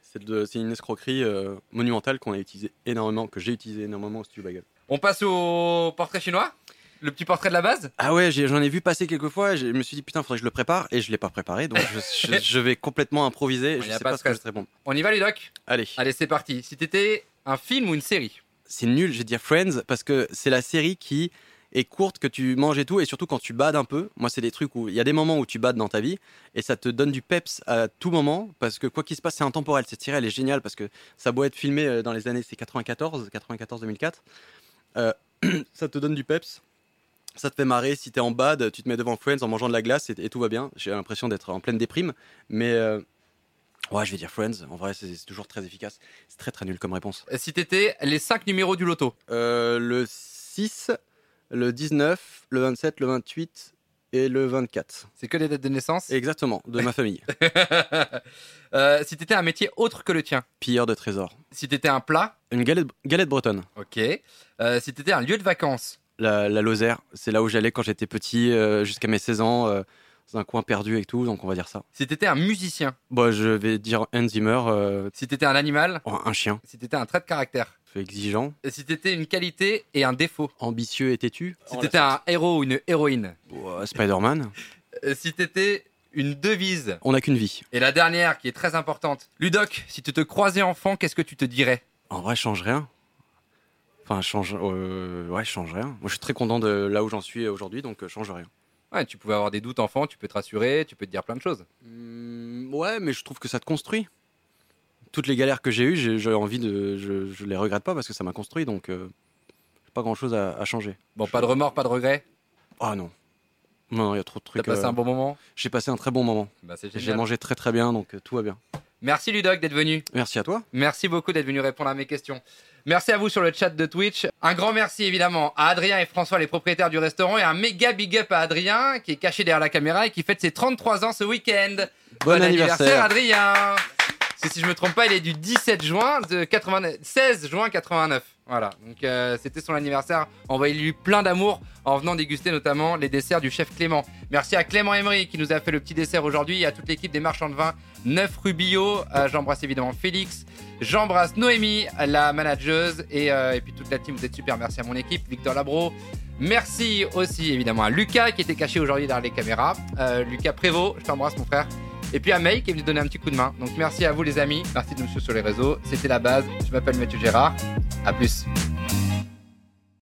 C'est de- une escroquerie euh, monumentale qu'on a utilisé énormément, que j'ai utilisé énormément au studio Bagel. On passe au portrait chinois? Le petit portrait de la base? Ah ouais, j'en ai vu passer quelques fois. et Je me suis dit putain, faudrait que je le prépare et je l'ai pas préparé, donc je, je- je vais complètement improviser. Il Je sais pas ce que je vais répondre. On y va, Ludoc? Allez, Allez, c'est parti. Si t'étais un film ou une série? C'est nul, je vais dire Friends parce que c'est la série qui est courte, que tu manges et tout, et surtout quand tu bades un peu. Moi, c'est des trucs où il y a des moments où tu bades dans ta vie et ça te donne du peps à tout moment parce que quoi qu'il se passe, c'est intemporel. Cette série, elle est géniale parce que ça beau être filmé euh, dans les années c'est 94, 94-2004, euh, ça te donne du peps. Ça te fait marrer, si t'es en bad, tu te mets devant Friends en mangeant de la glace et, et tout va bien. J'ai l'impression d'être en pleine déprime, mais euh, ouais, je vais dire Friends. En vrai, c'est c'est toujours très efficace. C'est très très nul comme réponse. Si t'étais les 5 numéros du loto? Euh, le 6, le 19, le 27, le 28 et le 24. C'est que les dates de naissance? Exactement, de ma famille. Euh, Si t'étais un métier autre que le tien? Pilleur de trésors. Si t'étais un plat? Une galette, galette bretonne. Ok. Euh, si t'étais un lieu de vacances? La, la Lozère, c'est là où j'allais quand j'étais petit, euh, jusqu'à mes 16 ans, euh, dans un coin perdu et tout, donc on va dire ça. Si t'étais un musicien Bon, je vais dire Hans Zimmer, euh, Si t'étais un animal oh, un chien, Si t'étais un trait de caractère exigeant, Et Si t'étais une qualité et un défaut ambitieux et têtu. Si t'étais un héros ou une héroïne Oh, Spider-Man, Euh, Si t'étais une devise on n'a qu'une vie. Et la dernière qui est très importante. Ludoc, si tu te croisais enfant, qu'est-ce que tu te dirais? En vrai, je change rien. Enfin, je change, euh, ouais, change rien. Moi, je suis très content de là où j'en suis aujourd'hui, donc euh, je change rien. Ouais, tu pouvais avoir des doutes enfant, tu peux te rassurer, tu peux te dire plein de choses. Hmm, ouais, mais je trouve que ça te construit. Toutes les galères que j'ai eues, j'ai j'ai envie de. Je, je les regrette pas parce que ça m'a construit, donc euh, pas grand chose à, à changer. Bon, pas de remords, pas de regrets? Ah non. Non, il y a trop de T'as trucs. passé euh, un bon moment? J'ai passé un très bon moment. Bah, c'est J'ai génial. mangé très très bien, donc euh, tout va bien. Merci Ludoc d'être venu. Merci à toi. Merci beaucoup d'être venu répondre à mes questions. Merci à vous sur le chat de Twitch. Un grand merci évidemment à Adrien et François, les propriétaires du restaurant, et un méga big up à Adrien qui est caché derrière la caméra et qui fête ses 33 ans ce week-end. Bon, anniversaire. Adrien. Que si je me trompe pas, il est du 17 juin de 89, 16 juin 89. Voilà. Donc euh, c'était son anniversaire. Envoyez-lui plein d'amour. en venant déguster notamment les desserts du chef Clément. Merci à Clément Emery qui nous a fait le petit dessert aujourd'hui et à toute l'équipe des marchands de vin 9 rue Bio. Euh, J'embrasse évidemment Félix. J'embrasse Noémie, la manageuse et, euh, et puis toute la team. Vous êtes super. Merci à mon équipe, Victor Labro. Merci aussi évidemment à Lucas qui était caché aujourd'hui derrière les caméras. Euh, Lucas Prévost, je t'embrasse mon frère. Et puis à May qui est venu donner un petit coup de main. Donc merci à vous les amis. Merci de nous suivre sur les réseaux. C'était la base. Je m'appelle Mathieu Gérard. À plus.